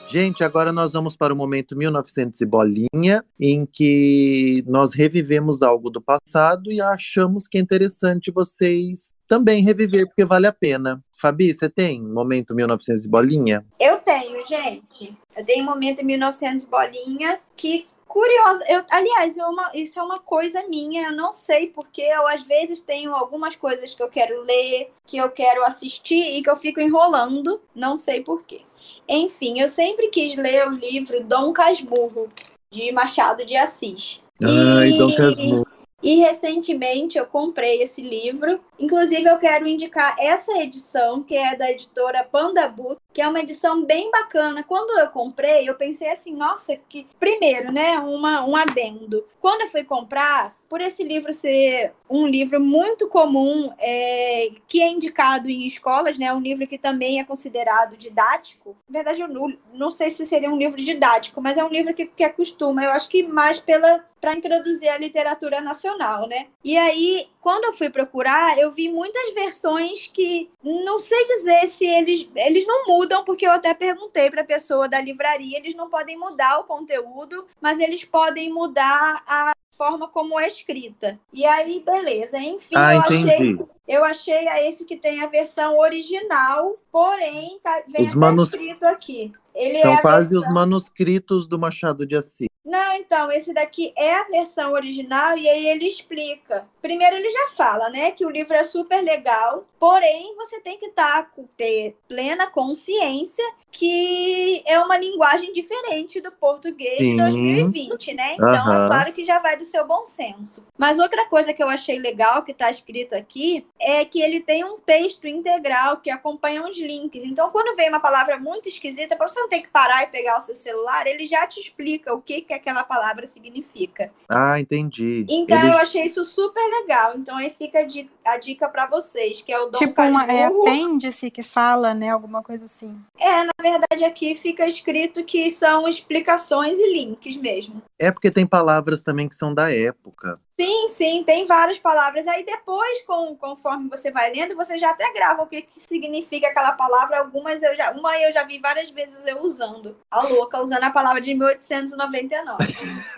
Gente, agora nós vamos para o momento 1900 e bolinha, em que nós revivemos algo do passado e achamos que é interessante vocês também reviver, porque vale a pena. Fabi, você tem momento 1900 e bolinha? Eu tenho, gente. Eu tenho momento 1900 e bolinha que curiosa. Eu, aliás, eu, uma, isso é uma coisa minha. Eu não sei porque eu às vezes tenho algumas coisas que eu quero ler, que eu quero assistir e que eu fico enrolando. Não sei porquê. Enfim, eu sempre quis ler o livro Dom Casmurro, de Machado de Assis. Ai, e... Dom Casmurro. E recentemente eu comprei esse livro. Inclusive, eu quero indicar essa edição, que é da editora Panda Book, que é uma edição bem bacana. Quando eu comprei, eu pensei assim, nossa, que. Primeiro, né? Uma, um adendo. Quando eu fui comprar, por esse livro ser um livro muito comum, é, que é indicado em escolas, né? Um livro que também é considerado didático. Na verdade, eu não, não sei se seria um livro didático, mas é um livro que, que acostuma. Eu acho que mais pela para introduzir a literatura nacional, né? E aí, quando eu fui procurar, eu vi muitas versões que não sei dizer se eles eles não mudam, porque eu até perguntei para a pessoa da livraria, eles não podem mudar o conteúdo, mas eles podem mudar a forma como é escrita. E aí, beleza. Enfim, ah, eu achei. Eu achei a esse que tem a versão original, porém, tá, vem Os manus... escrito aqui. Ele São é quase versão... os manuscritos do Machado de Assis. Não, então, esse daqui é a versão original e aí ele explica. Primeiro ele já fala, né, que o livro é super legal, porém você tem que tá, ter plena consciência que é uma linguagem diferente do português Sim. de 2020, né? Então, Aham. é claro que já vai do seu bom senso. Mas outra coisa que eu achei legal que tá escrito aqui é que ele tem um texto integral que acompanha os links. Então, quando vem uma palavra muito esquisita, para você não ter que parar e pegar o seu celular, ele já te explica o que, que aquela palavra significa. Ah, entendi. Então Eles- eu achei isso super legal. Então aí fica a dica, a dica para vocês, que é o Dom tipo, uma, é Casmurro. apêndice que fala, né? Alguma coisa assim. É, na verdade aqui fica escrito que são explicações e links mesmo. É porque tem palavras também que são da época. Sim, sim, tem várias palavras. Aí depois, com, conforme você vai lendo, você já até grava o que, que significa aquela palavra. Algumas eu já. Uma eu já vi várias vezes eu usando. A louca, usando a palavra de 1899.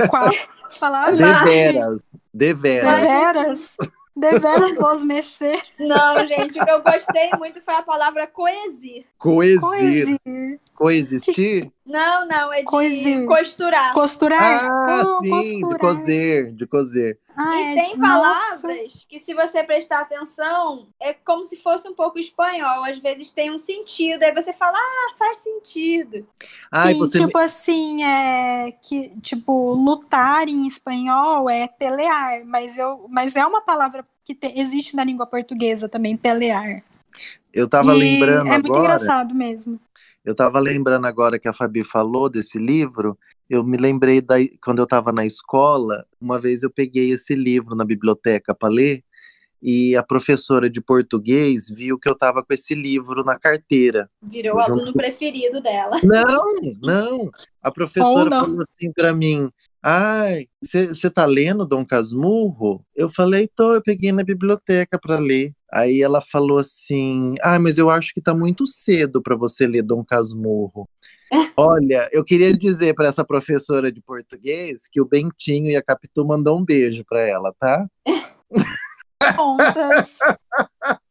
Qual (laughs) palavra? Deveras. Deveras. Deveras? Deveras vos mercê. Não, gente, o que eu gostei muito foi a palavra coesir. Coexir. Coexir. Coexistir? Não, não, é de Coesir. costurar. Costurar? Ah, Oh, sim, de costurar. cozer, de cozer. Ah, E é tem de- nossa. palavras que, se você prestar atenção, é como se fosse um pouco espanhol. Às vezes tem um sentido, aí você fala, ah, faz sentido. Ai, Sim, você. tipo assim, é que tipo lutar em espanhol é pelear, mas eu, mas é uma palavra que te- existe na língua portuguesa também, pelear. Eu tava E lembrando é muito agora. engraçado mesmo. Eu tava lembrando agora que a Fabi falou desse livro. Eu me lembrei da, quando eu tava na escola, uma vez eu peguei esse livro na biblioteca para ler e a professora de português viu que eu tava com esse livro na carteira. Virou o Junto- aluno preferido dela. (laughs) Não, não. A professora não. falou assim pra mim: Ai, você tá lendo Dom Casmurro? Eu falei, tô, eu peguei na biblioteca pra ler. Aí ela falou assim: Ah, mas eu acho que tá muito cedo pra você ler Dom Casmurro. (laughs) Olha, eu queria dizer pra essa professora de português que o Bentinho e a Capitu mandou um beijo pra ela, tá? (laughs) Contas.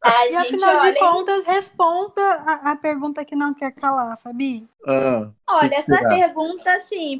Ai, E gente, afinal olha, de contas, responda a, a pergunta que não quer calar, Fabi. Ah, Olha, que essa será? pergunta,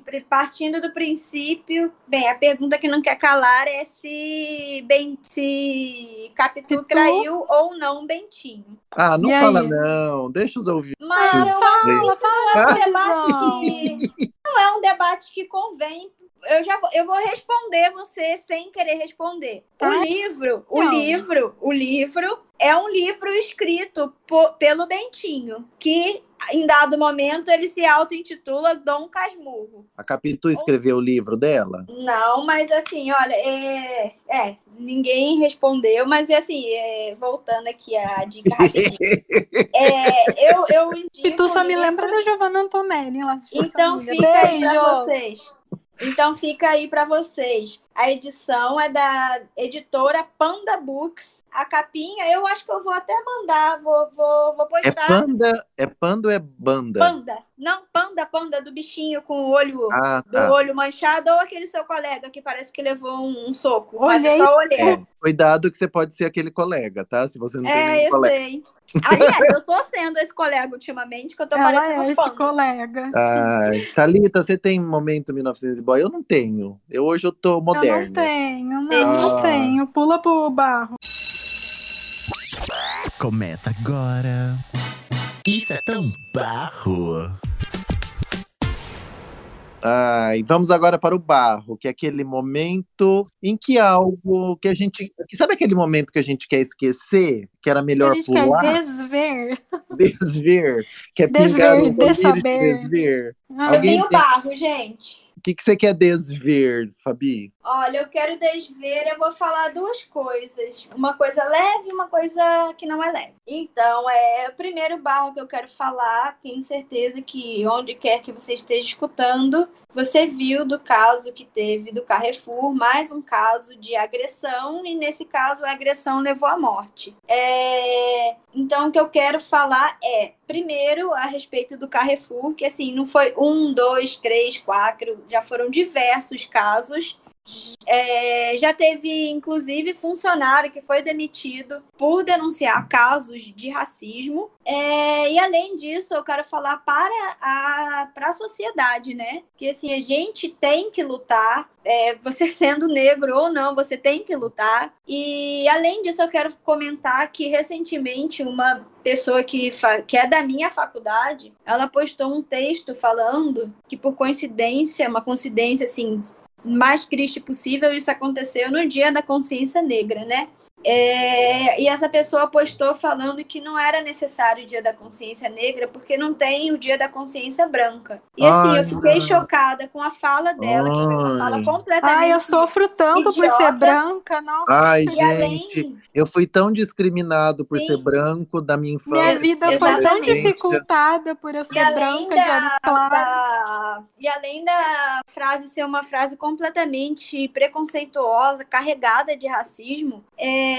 pri- partindo do princípio, bem, a pergunta que não quer calar é se, ben, se Capitu Pitu? traiu ou não Bentinho. ah não E aí? fala não, deixa os ouvintes. Mas Ah, eu fala, é fala, debate que (laughs) não é um debate que convém. Eu já vou, eu vou responder você sem querer responder. O Tá. livro, o Não. livro, o livro é um livro escrito po- pelo Bentinho, que em dado momento ele se auto-intitula Dom Casmurro. A Capitu escreveu o livro dela? Não, mas assim, olha, é, é, ninguém respondeu, mas assim, é, voltando aqui a dica. (laughs) É, eu, eu indico E tu só o me livro- lembra da Giovanna Antonelli. Então fica aí pra vocês. Então fica aí pra vocês. A edição é da editora Panda Books. A capinha, eu acho que eu vou até mandar, vou, vou, vou É postar. panda, é panda ou é banda? Panda. Não, panda, panda do bichinho com o olho Ah, do tá. olho manchado ou aquele seu colega que parece que levou um, um soco. Mas eu Olhei. só olhei. É, cuidado que você pode ser aquele colega, tá? Se você não tem É, nenhum eu colega. sei. Aliás, eu tô sendo esse colega ultimamente, que eu tô Ela parecendo é um esse colega. Ai, Thalita, você tem momento 1900 boy? Eu não tenho. Eu hoje eu tô Eu não moderno. tenho, não, Ah. não tenho. Pula pro barro. Começa agora. Isso é tão barro. Ai, vamos agora para o barro, que é aquele momento em que algo que a gente. que Sabe aquele momento que a gente quer esquecer? Que era a melhor gente quer pular, desver. (laughs) desver, quer Desver, pingar o colírio de dessaber. desver. Ai, Eu Alguém tenho tem- barro, gente. O que, que você quer desver, Fabi? Olha, eu quero desver, eu vou falar duas coisas. Uma coisa leve e uma coisa que não é leve. Então, é o primeiro barro que eu quero falar, tenho certeza que onde quer que você esteja escutando, você viu do caso que teve do Carrefour, mais um caso de agressão, e nesse caso a agressão levou à morte. É, Então, o que eu quero falar é, primeiro, a respeito do Carrefour, que assim, não foi um, dois, três, quatro, já foram diversos casos. É, já teve, inclusive, funcionário que foi demitido por denunciar casos de racismo. É, e além disso, eu quero falar para a, para a sociedade, né? Que assim, a gente tem que lutar. é, você (laughs) sendo negro ou não, você tem que lutar. E além disso, eu quero comentar que recentemente uma pessoa que, que é da minha faculdade, ela postou um texto falando que por coincidência, uma coincidência assim mais triste possível, isso aconteceu no dia da consciência negra, né? É, e essa pessoa postou falando que não era necessário o dia da consciência negra porque não tem o dia da consciência branca. E assim, Ai, eu fiquei não. chocada com a fala dela, que foi uma fala Ai. completamente. Ai, eu sofro tanto por ser idiota. branca, nossa. Ai, E além, gente, eu fui tão discriminado por Sim. ser branco da minha infância. Minha vida foi tão dificultada por eu ser além branca de olhos claros. da- e além da frase ser uma frase completamente preconceituosa, carregada de racismo, é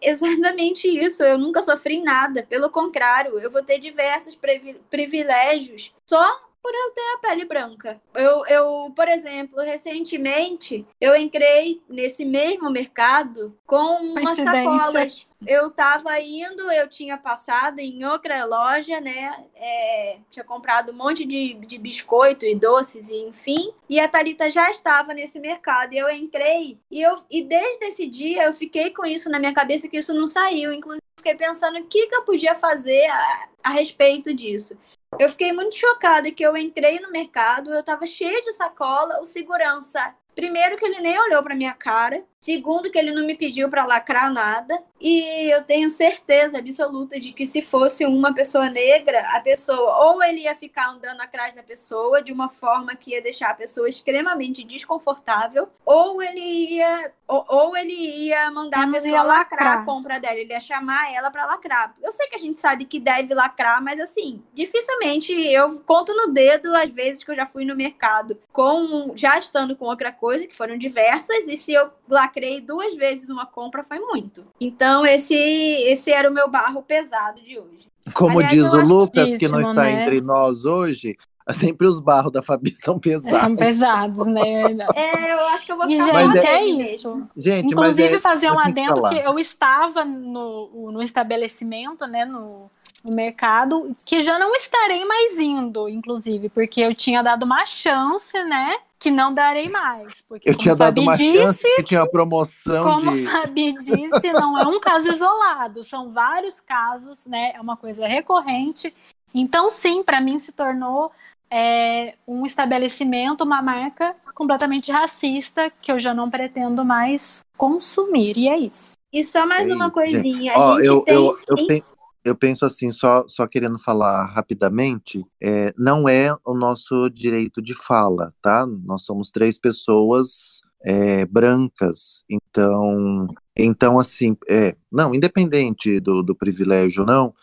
exatamente isso. Eu nunca sofri nada. Pelo contrário, eu vou ter diversos privi- privilégios só por eu ter a pele branca. Eu, eu, por exemplo, recentemente eu entrei nesse mesmo mercado com umas sacolas. Eu tava indo, eu tinha passado em outra loja, né? é, tinha comprado um monte de, de biscoito e doces, e enfim. E a Thalita já estava nesse mercado. E eu entrei, e, eu, e desde esse dia eu fiquei com isso na minha cabeça, que isso não saiu. Inclusive, fiquei pensando o que, que eu podia fazer a, a respeito disso. Eu fiquei muito chocada que eu entrei no mercado, eu tava cheia de sacola, o segurança Primeiro que ele nem olhou pra minha cara. Segundo que ele não me pediu pra lacrar nada. E eu tenho certeza absoluta de que se fosse uma pessoa negra, a pessoa ou ele ia ficar andando atrás da pessoa de uma forma que ia deixar a pessoa extremamente desconfortável, ou ele ia ou, ou ele ia mandar a Temos pessoa lacrar lacrar. a compra dela, ele ia chamar ela pra lacrar. Eu sei que a gente sabe que deve lacrar, mas assim, dificilmente eu conto no dedo as vezes que eu já fui no mercado com já estando com outra coisa, que foram diversas, e se eu lacrei duas vezes uma compra foi muito. Então esse esse era o meu barro pesado de hoje. Como Aliás, diz o Lucas, que não está né? entre nós hoje, (laughs) sempre os barros da Fabi são pesados. São pesados, né? (laughs) É, eu acho que eu vou ficar gente, é isso. Gente, Inclusive, mas é, fazer um que adendo falar. que eu estava no, no estabelecimento, né, no, no mercado, que já não estarei mais indo, inclusive, porque eu tinha dado uma chance, né, que não darei mais. Porque, Eu como tinha a dado Fabi uma disse, chance que tinha uma promoção Como de. a Fabi disse, não é um (laughs) caso isolado, são vários casos, né? É uma coisa recorrente. Então, sim, para mim se tornou é, um estabelecimento, uma marca completamente racista que eu já não pretendo mais consumir. E é isso. E só mais É uma coisinha, a Ó, gente eu, tem eu, sim. eu, eu penso assim, só, só querendo falar rapidamente, é, não é o nosso direito de fala, tá? Nós somos três pessoas é, brancas, então, então assim, é, não, independente do, do privilégio ou não,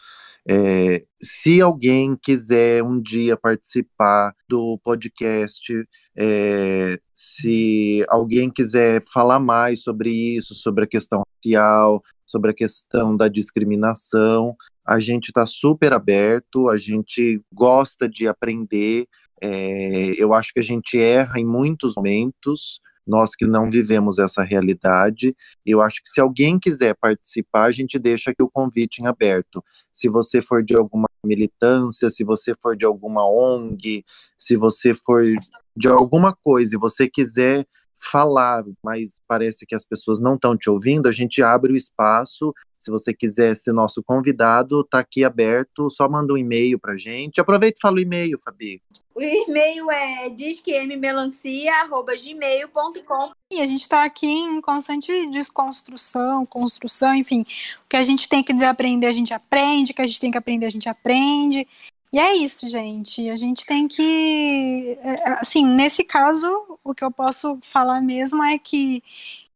é, se alguém quiser um dia participar do podcast, é, se alguém quiser falar mais sobre isso, sobre a questão racial, sobre a questão da discriminação, a gente está super aberto, a gente gosta de aprender. é, eu acho que a gente erra em muitos momentos, nós que não vivemos essa realidade. Eu acho que se alguém quiser participar, a gente deixa aqui o convite em aberto. Se você for de alguma militância, se você for de alguma ONG, se você for de alguma coisa e você quiser falar, mas parece que as pessoas não estão te ouvindo, a gente abre o espaço. Se você quiser ser nosso convidado, tá aqui aberto, só manda um e-mail pra gente. Aproveita e fala o e-mail, Fabi. O e-mail é disquemmelancia.gmail.com. E a gente está aqui em constante desconstrução, construção, enfim. O que a gente tem que desaprender, a gente aprende. O que a gente tem que aprender, a gente aprende. E é isso, gente. A gente tem que. é, Assim, nesse caso, o que eu posso falar mesmo é que,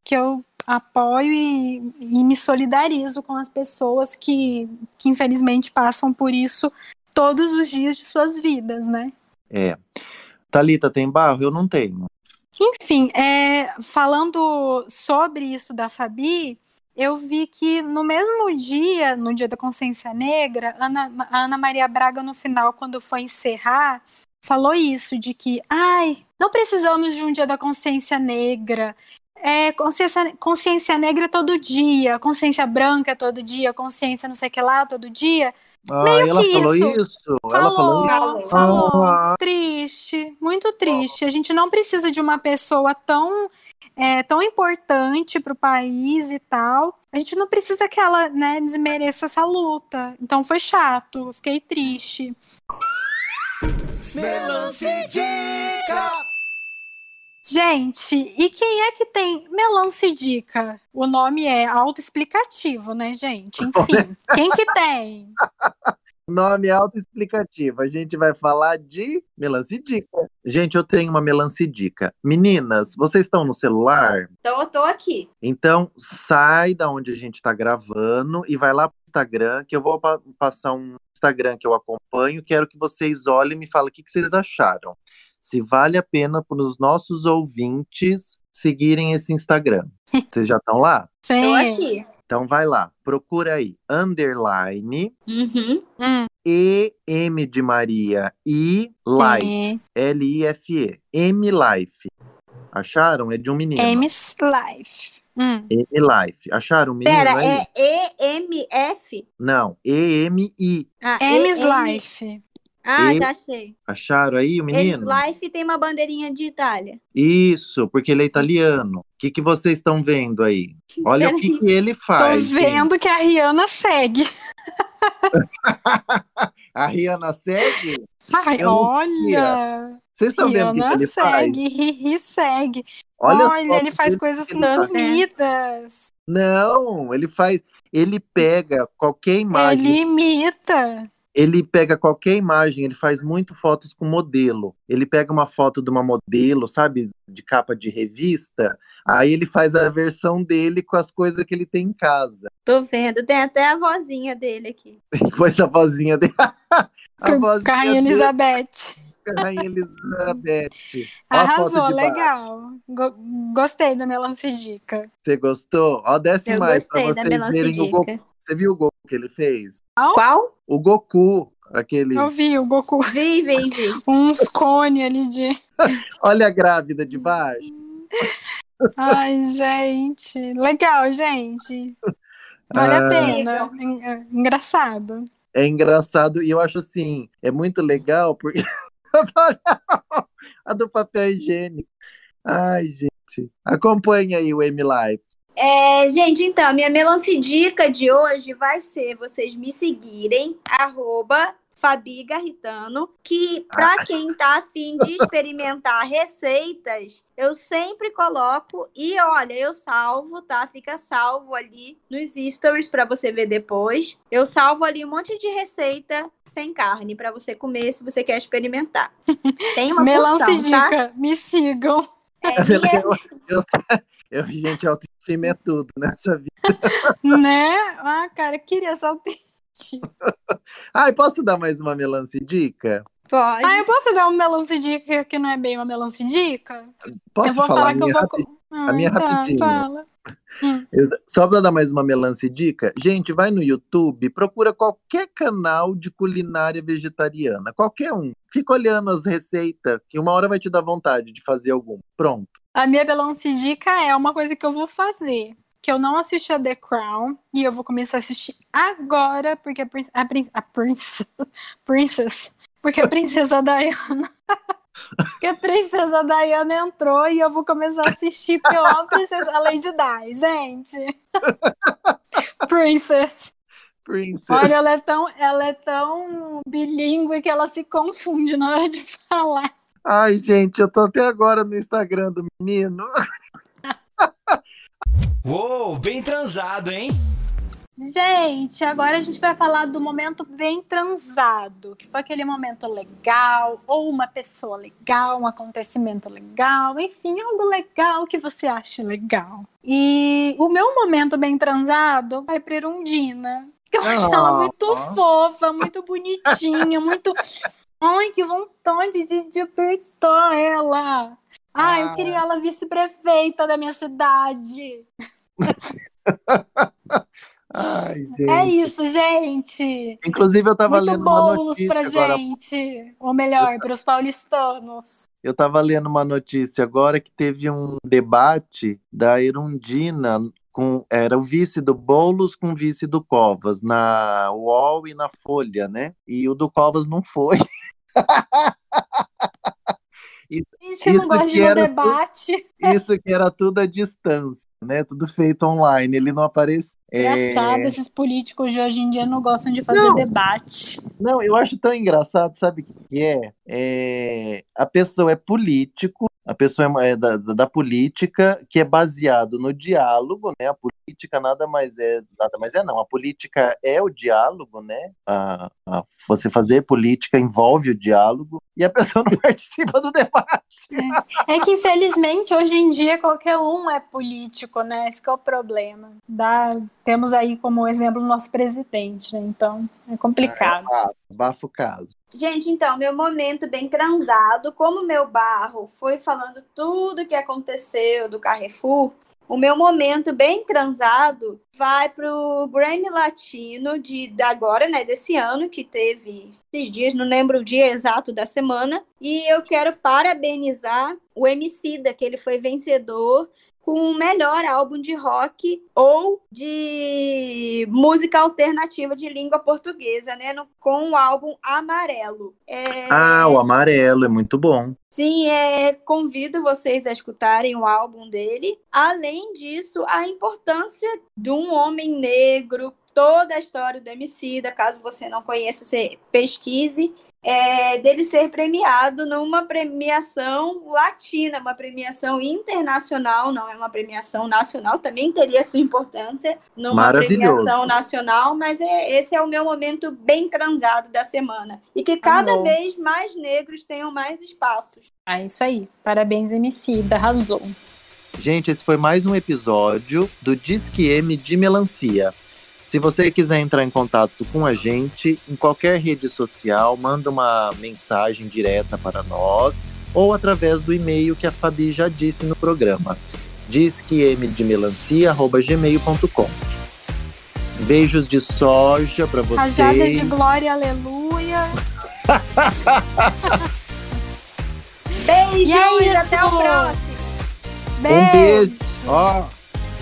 que eu apoio e, e me solidarizo com as pessoas que, que, infelizmente, passam por isso todos os dias de suas vidas, né? É. Talita tem barro? Eu não tenho. Enfim, é, falando sobre isso da Fabi, eu vi que no mesmo dia, no dia da consciência negra, Ana, a Ana Maria Braga, no final, quando foi encerrar, falou isso, de que, ai, não precisamos de um dia da consciência negra, é, consciência, consciência negra é todo dia, consciência branca é todo dia, consciência não sei o que lá todo dia. Ah, Meio ela que falou isso. isso? Ela falou isso? falou. Ah. Triste, muito triste. A gente não precisa de uma pessoa tão é, tão importante para o país e tal. A gente não precisa que ela né, desmereça essa luta. Então foi chato, fiquei triste. Melancidica! Gente, e quem é que tem Melance Dica? O nome é autoexplicativo, né, gente? Enfim, (laughs) quem que tem? Nome autoexplicativo. A gente vai falar de melancidica. Gente, eu tenho uma melancidica. Meninas, vocês estão no celular? Então eu tô aqui. Então sai da onde a gente está gravando e vai lá pro Instagram, que eu vou pa- passar um Instagram que eu acompanho. Quero que vocês olhem e me falem o que, que vocês acharam. Se vale a pena para os nossos ouvintes seguirem esse Instagram. (laughs) Vocês já estão lá? Tô Sim. aqui. Então vai lá, procura aí, underline, Uhum. Hum, E M de Maria I Life. L-I-F-E, M Life. Acharam? É de um menino. M's Life. Hum. M Life. Acharam o menino Pera, aí? é E-M-F? Não, E-M-I. Ah, E-M. Life. Ah, E- já achei. Acharam aí o Eles menino? Life tem uma bandeirinha de Itália. Isso, porque ele é italiano. O que, que vocês estão vendo aí? Olha o que, que ele Tô faz. gente. vendo que a Rihanna segue. (laughs) A Rihanna segue? Ai, olha. Vocês estão vendo o que, que Rihanna ele faz? segue, Riri segue. Olha, Olha, ele faz coisas muito ele faz. bonitas. Não, ele faz. Ele pega qualquer imagem. Ele imita. Ele pega qualquer imagem, ele faz muito fotos com modelo. Ele pega uma foto de uma modelo, sabe, de capa de revista, aí ele faz a versão dele com as coisas que ele tem em casa. Tô vendo, tem até a vozinha dele aqui. (laughs) Depois a vozinha dele. (laughs) a vozinha Rainha dele, Elizabeth. Rainha Elizabeth. Arrasou, legal. Go- gostei da melancia dica. Você gostou? Ó, desce Eu mais pra vocês verem o Goku. Você viu o Goku que ele fez? Qual? O Goku, aquele. Eu vi o Goku. Vi, vi, vi. (laughs) Uns cones ali de. (laughs) Olha a grávida de baixo. Ai, gente. Legal, gente. Vale Ah. a pena. En- Engraçado. É engraçado e eu acho assim, é muito legal porque (laughs) a do papel higiênico. Ai, gente. Acompanha aí o M Live. É, gente, então, minha melancia dica de hoje vai ser vocês me seguirem, arroba Fabi Garritano, que para quem tá afim de experimentar (laughs) receitas, eu sempre coloco e olha, eu salvo, tá? Fica salvo ali nos stories para você ver depois. Eu salvo ali um monte de receita sem carne para você comer se você quer experimentar. (laughs) Tem uma Melancia porção, tá? dica. Me sigam. É, (laughs) e é- Eu, eu, eu, gente, autoestima é tudo nessa vida. né? Ah, cara, eu queria saltite. (laughs) Ai, posso dar mais uma melancia dica? pode. Ah, eu posso dar uma melancia dica que não é bem uma melancia dica? Posso eu vou falar falar a que eu minha vou. rapi- co- a minha tá, rapidinho. Fala. Eu- Só para dar mais uma melancia dica, gente, vai no YouTube, procura qualquer canal de culinária vegetariana, qualquer um. Fica olhando as receitas, que uma hora vai te dar vontade de fazer algum. Pronto. A minha melancia dica é uma coisa que eu vou fazer. Que eu não assisti a The Crown e eu vou começar a assistir agora, porque a, prin- a, a princess, (laughs) princess, porque a princesa (laughs) Diana, (laughs) porque a princesa Diana entrou e eu vou começar a assistir porque eu amo a princesa, a Lady Di, gente. Princess. Princess. Olha, ela é tão, ela é tão bilíngue que ela se confunde na hora de falar. Ai, gente, eu tô até agora no Instagram do menino. Uou, bem transado, hein? Gente, agora a gente vai falar do momento bem transado, que foi aquele momento legal, ou uma pessoa legal, um acontecimento legal, enfim, algo legal que você acha legal. E o meu momento bem transado vai pra Irundina. que Eu acho ela muito fofa, muito bonitinha, muito. (laughs) Ai, que vontade de, de apertar ela. Ai, eu queria ela vice-prefeita da minha cidade. (laughs) Ai. É isso, gente. Inclusive, eu tava Muito lendo uma bolos notícia pra agora. gente. Ou melhor, para os paulistanos. Eu tava lendo uma notícia agora que teve um debate da Erundina com era o vice do Boulos com o vice do Covas na UOL e na Folha, né? E o do Covas não foi. (laughs) Gente, que eu não Isso gosto que de um era debate. Isso que era tudo à distância, né? Tudo feito online. Ele não apareceu. Engraçado, esses políticos de hoje em dia não gostam de fazer Não. debate. Não, eu acho tão engraçado, sabe o que é? É, A pessoa é político, a pessoa é da, da política, que é baseado no diálogo, né? A política nada mais é, nada mais é não. A política é o diálogo, né? A, a- você fazer política envolve o diálogo e a pessoa não (laughs) participa do debate. É que, infelizmente, hoje em dia qualquer um é político, né? Esse que é o problema. Dá... Temos aí como exemplo o nosso presidente, né? Então, é complicado. Ah, Bafa o caso. Gente, então, meu momento bem transado, como meu barro foi falando tudo que aconteceu do Carrefour, o meu momento bem transado vai pro Grammy Latino de de agora, né, desse ano, que teve esses dias, não lembro o dia exato da semana, e eu quero parabenizar o Emicida, que ele foi vencedor com o melhor álbum de rock ou de música alternativa de língua portuguesa, né? no- com o álbum Amarelo. É, Ah, o amarelo é muito bom. Sim, é, convido vocês a escutarem o álbum dele. Além disso, a importância de um homem negro toda a história do Emicida, caso você não conheça, você pesquise, é, dele ser premiado numa premiação latina, uma premiação internacional, não é uma premiação nacional, também teria sua importância numa premiação nacional, mas é, esse é o meu momento bem transado da semana. E que cada Arrasou. vez mais negros tenham mais espaços. É isso aí. Parabéns, Emicida. Arrasou. Gente, esse foi mais um episódio do Disque M de Melancia. Se você quiser entrar em contato com a gente, em qualquer rede social, manda uma mensagem direta para nós ou através do e-mail que a Fabi já disse no programa. disquemdemelancia.gmail.com Beijos de soja para Rajadas vocês. de glória, aleluia. (laughs) Beijos, E é isso. até o próximo. Um beijo. Ó,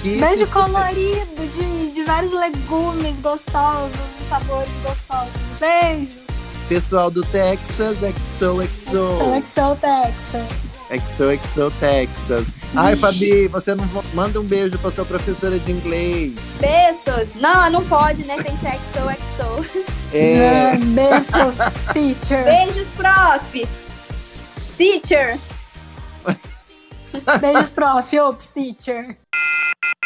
que Beijo colorido de, de vários legumes gostosos, sabores gostosos. Beijo. pessoal do Texas, XOXO. Seleção Texas. XOXO Texas. Ai, Fabi, você não manda um beijo pra sua professora de inglês. Beijos. Não, não pode, né? Tem que ser XOXO. É, Beijos, teacher. Beijos, prof. Teacher. Beijos, prof. Ops, teacher.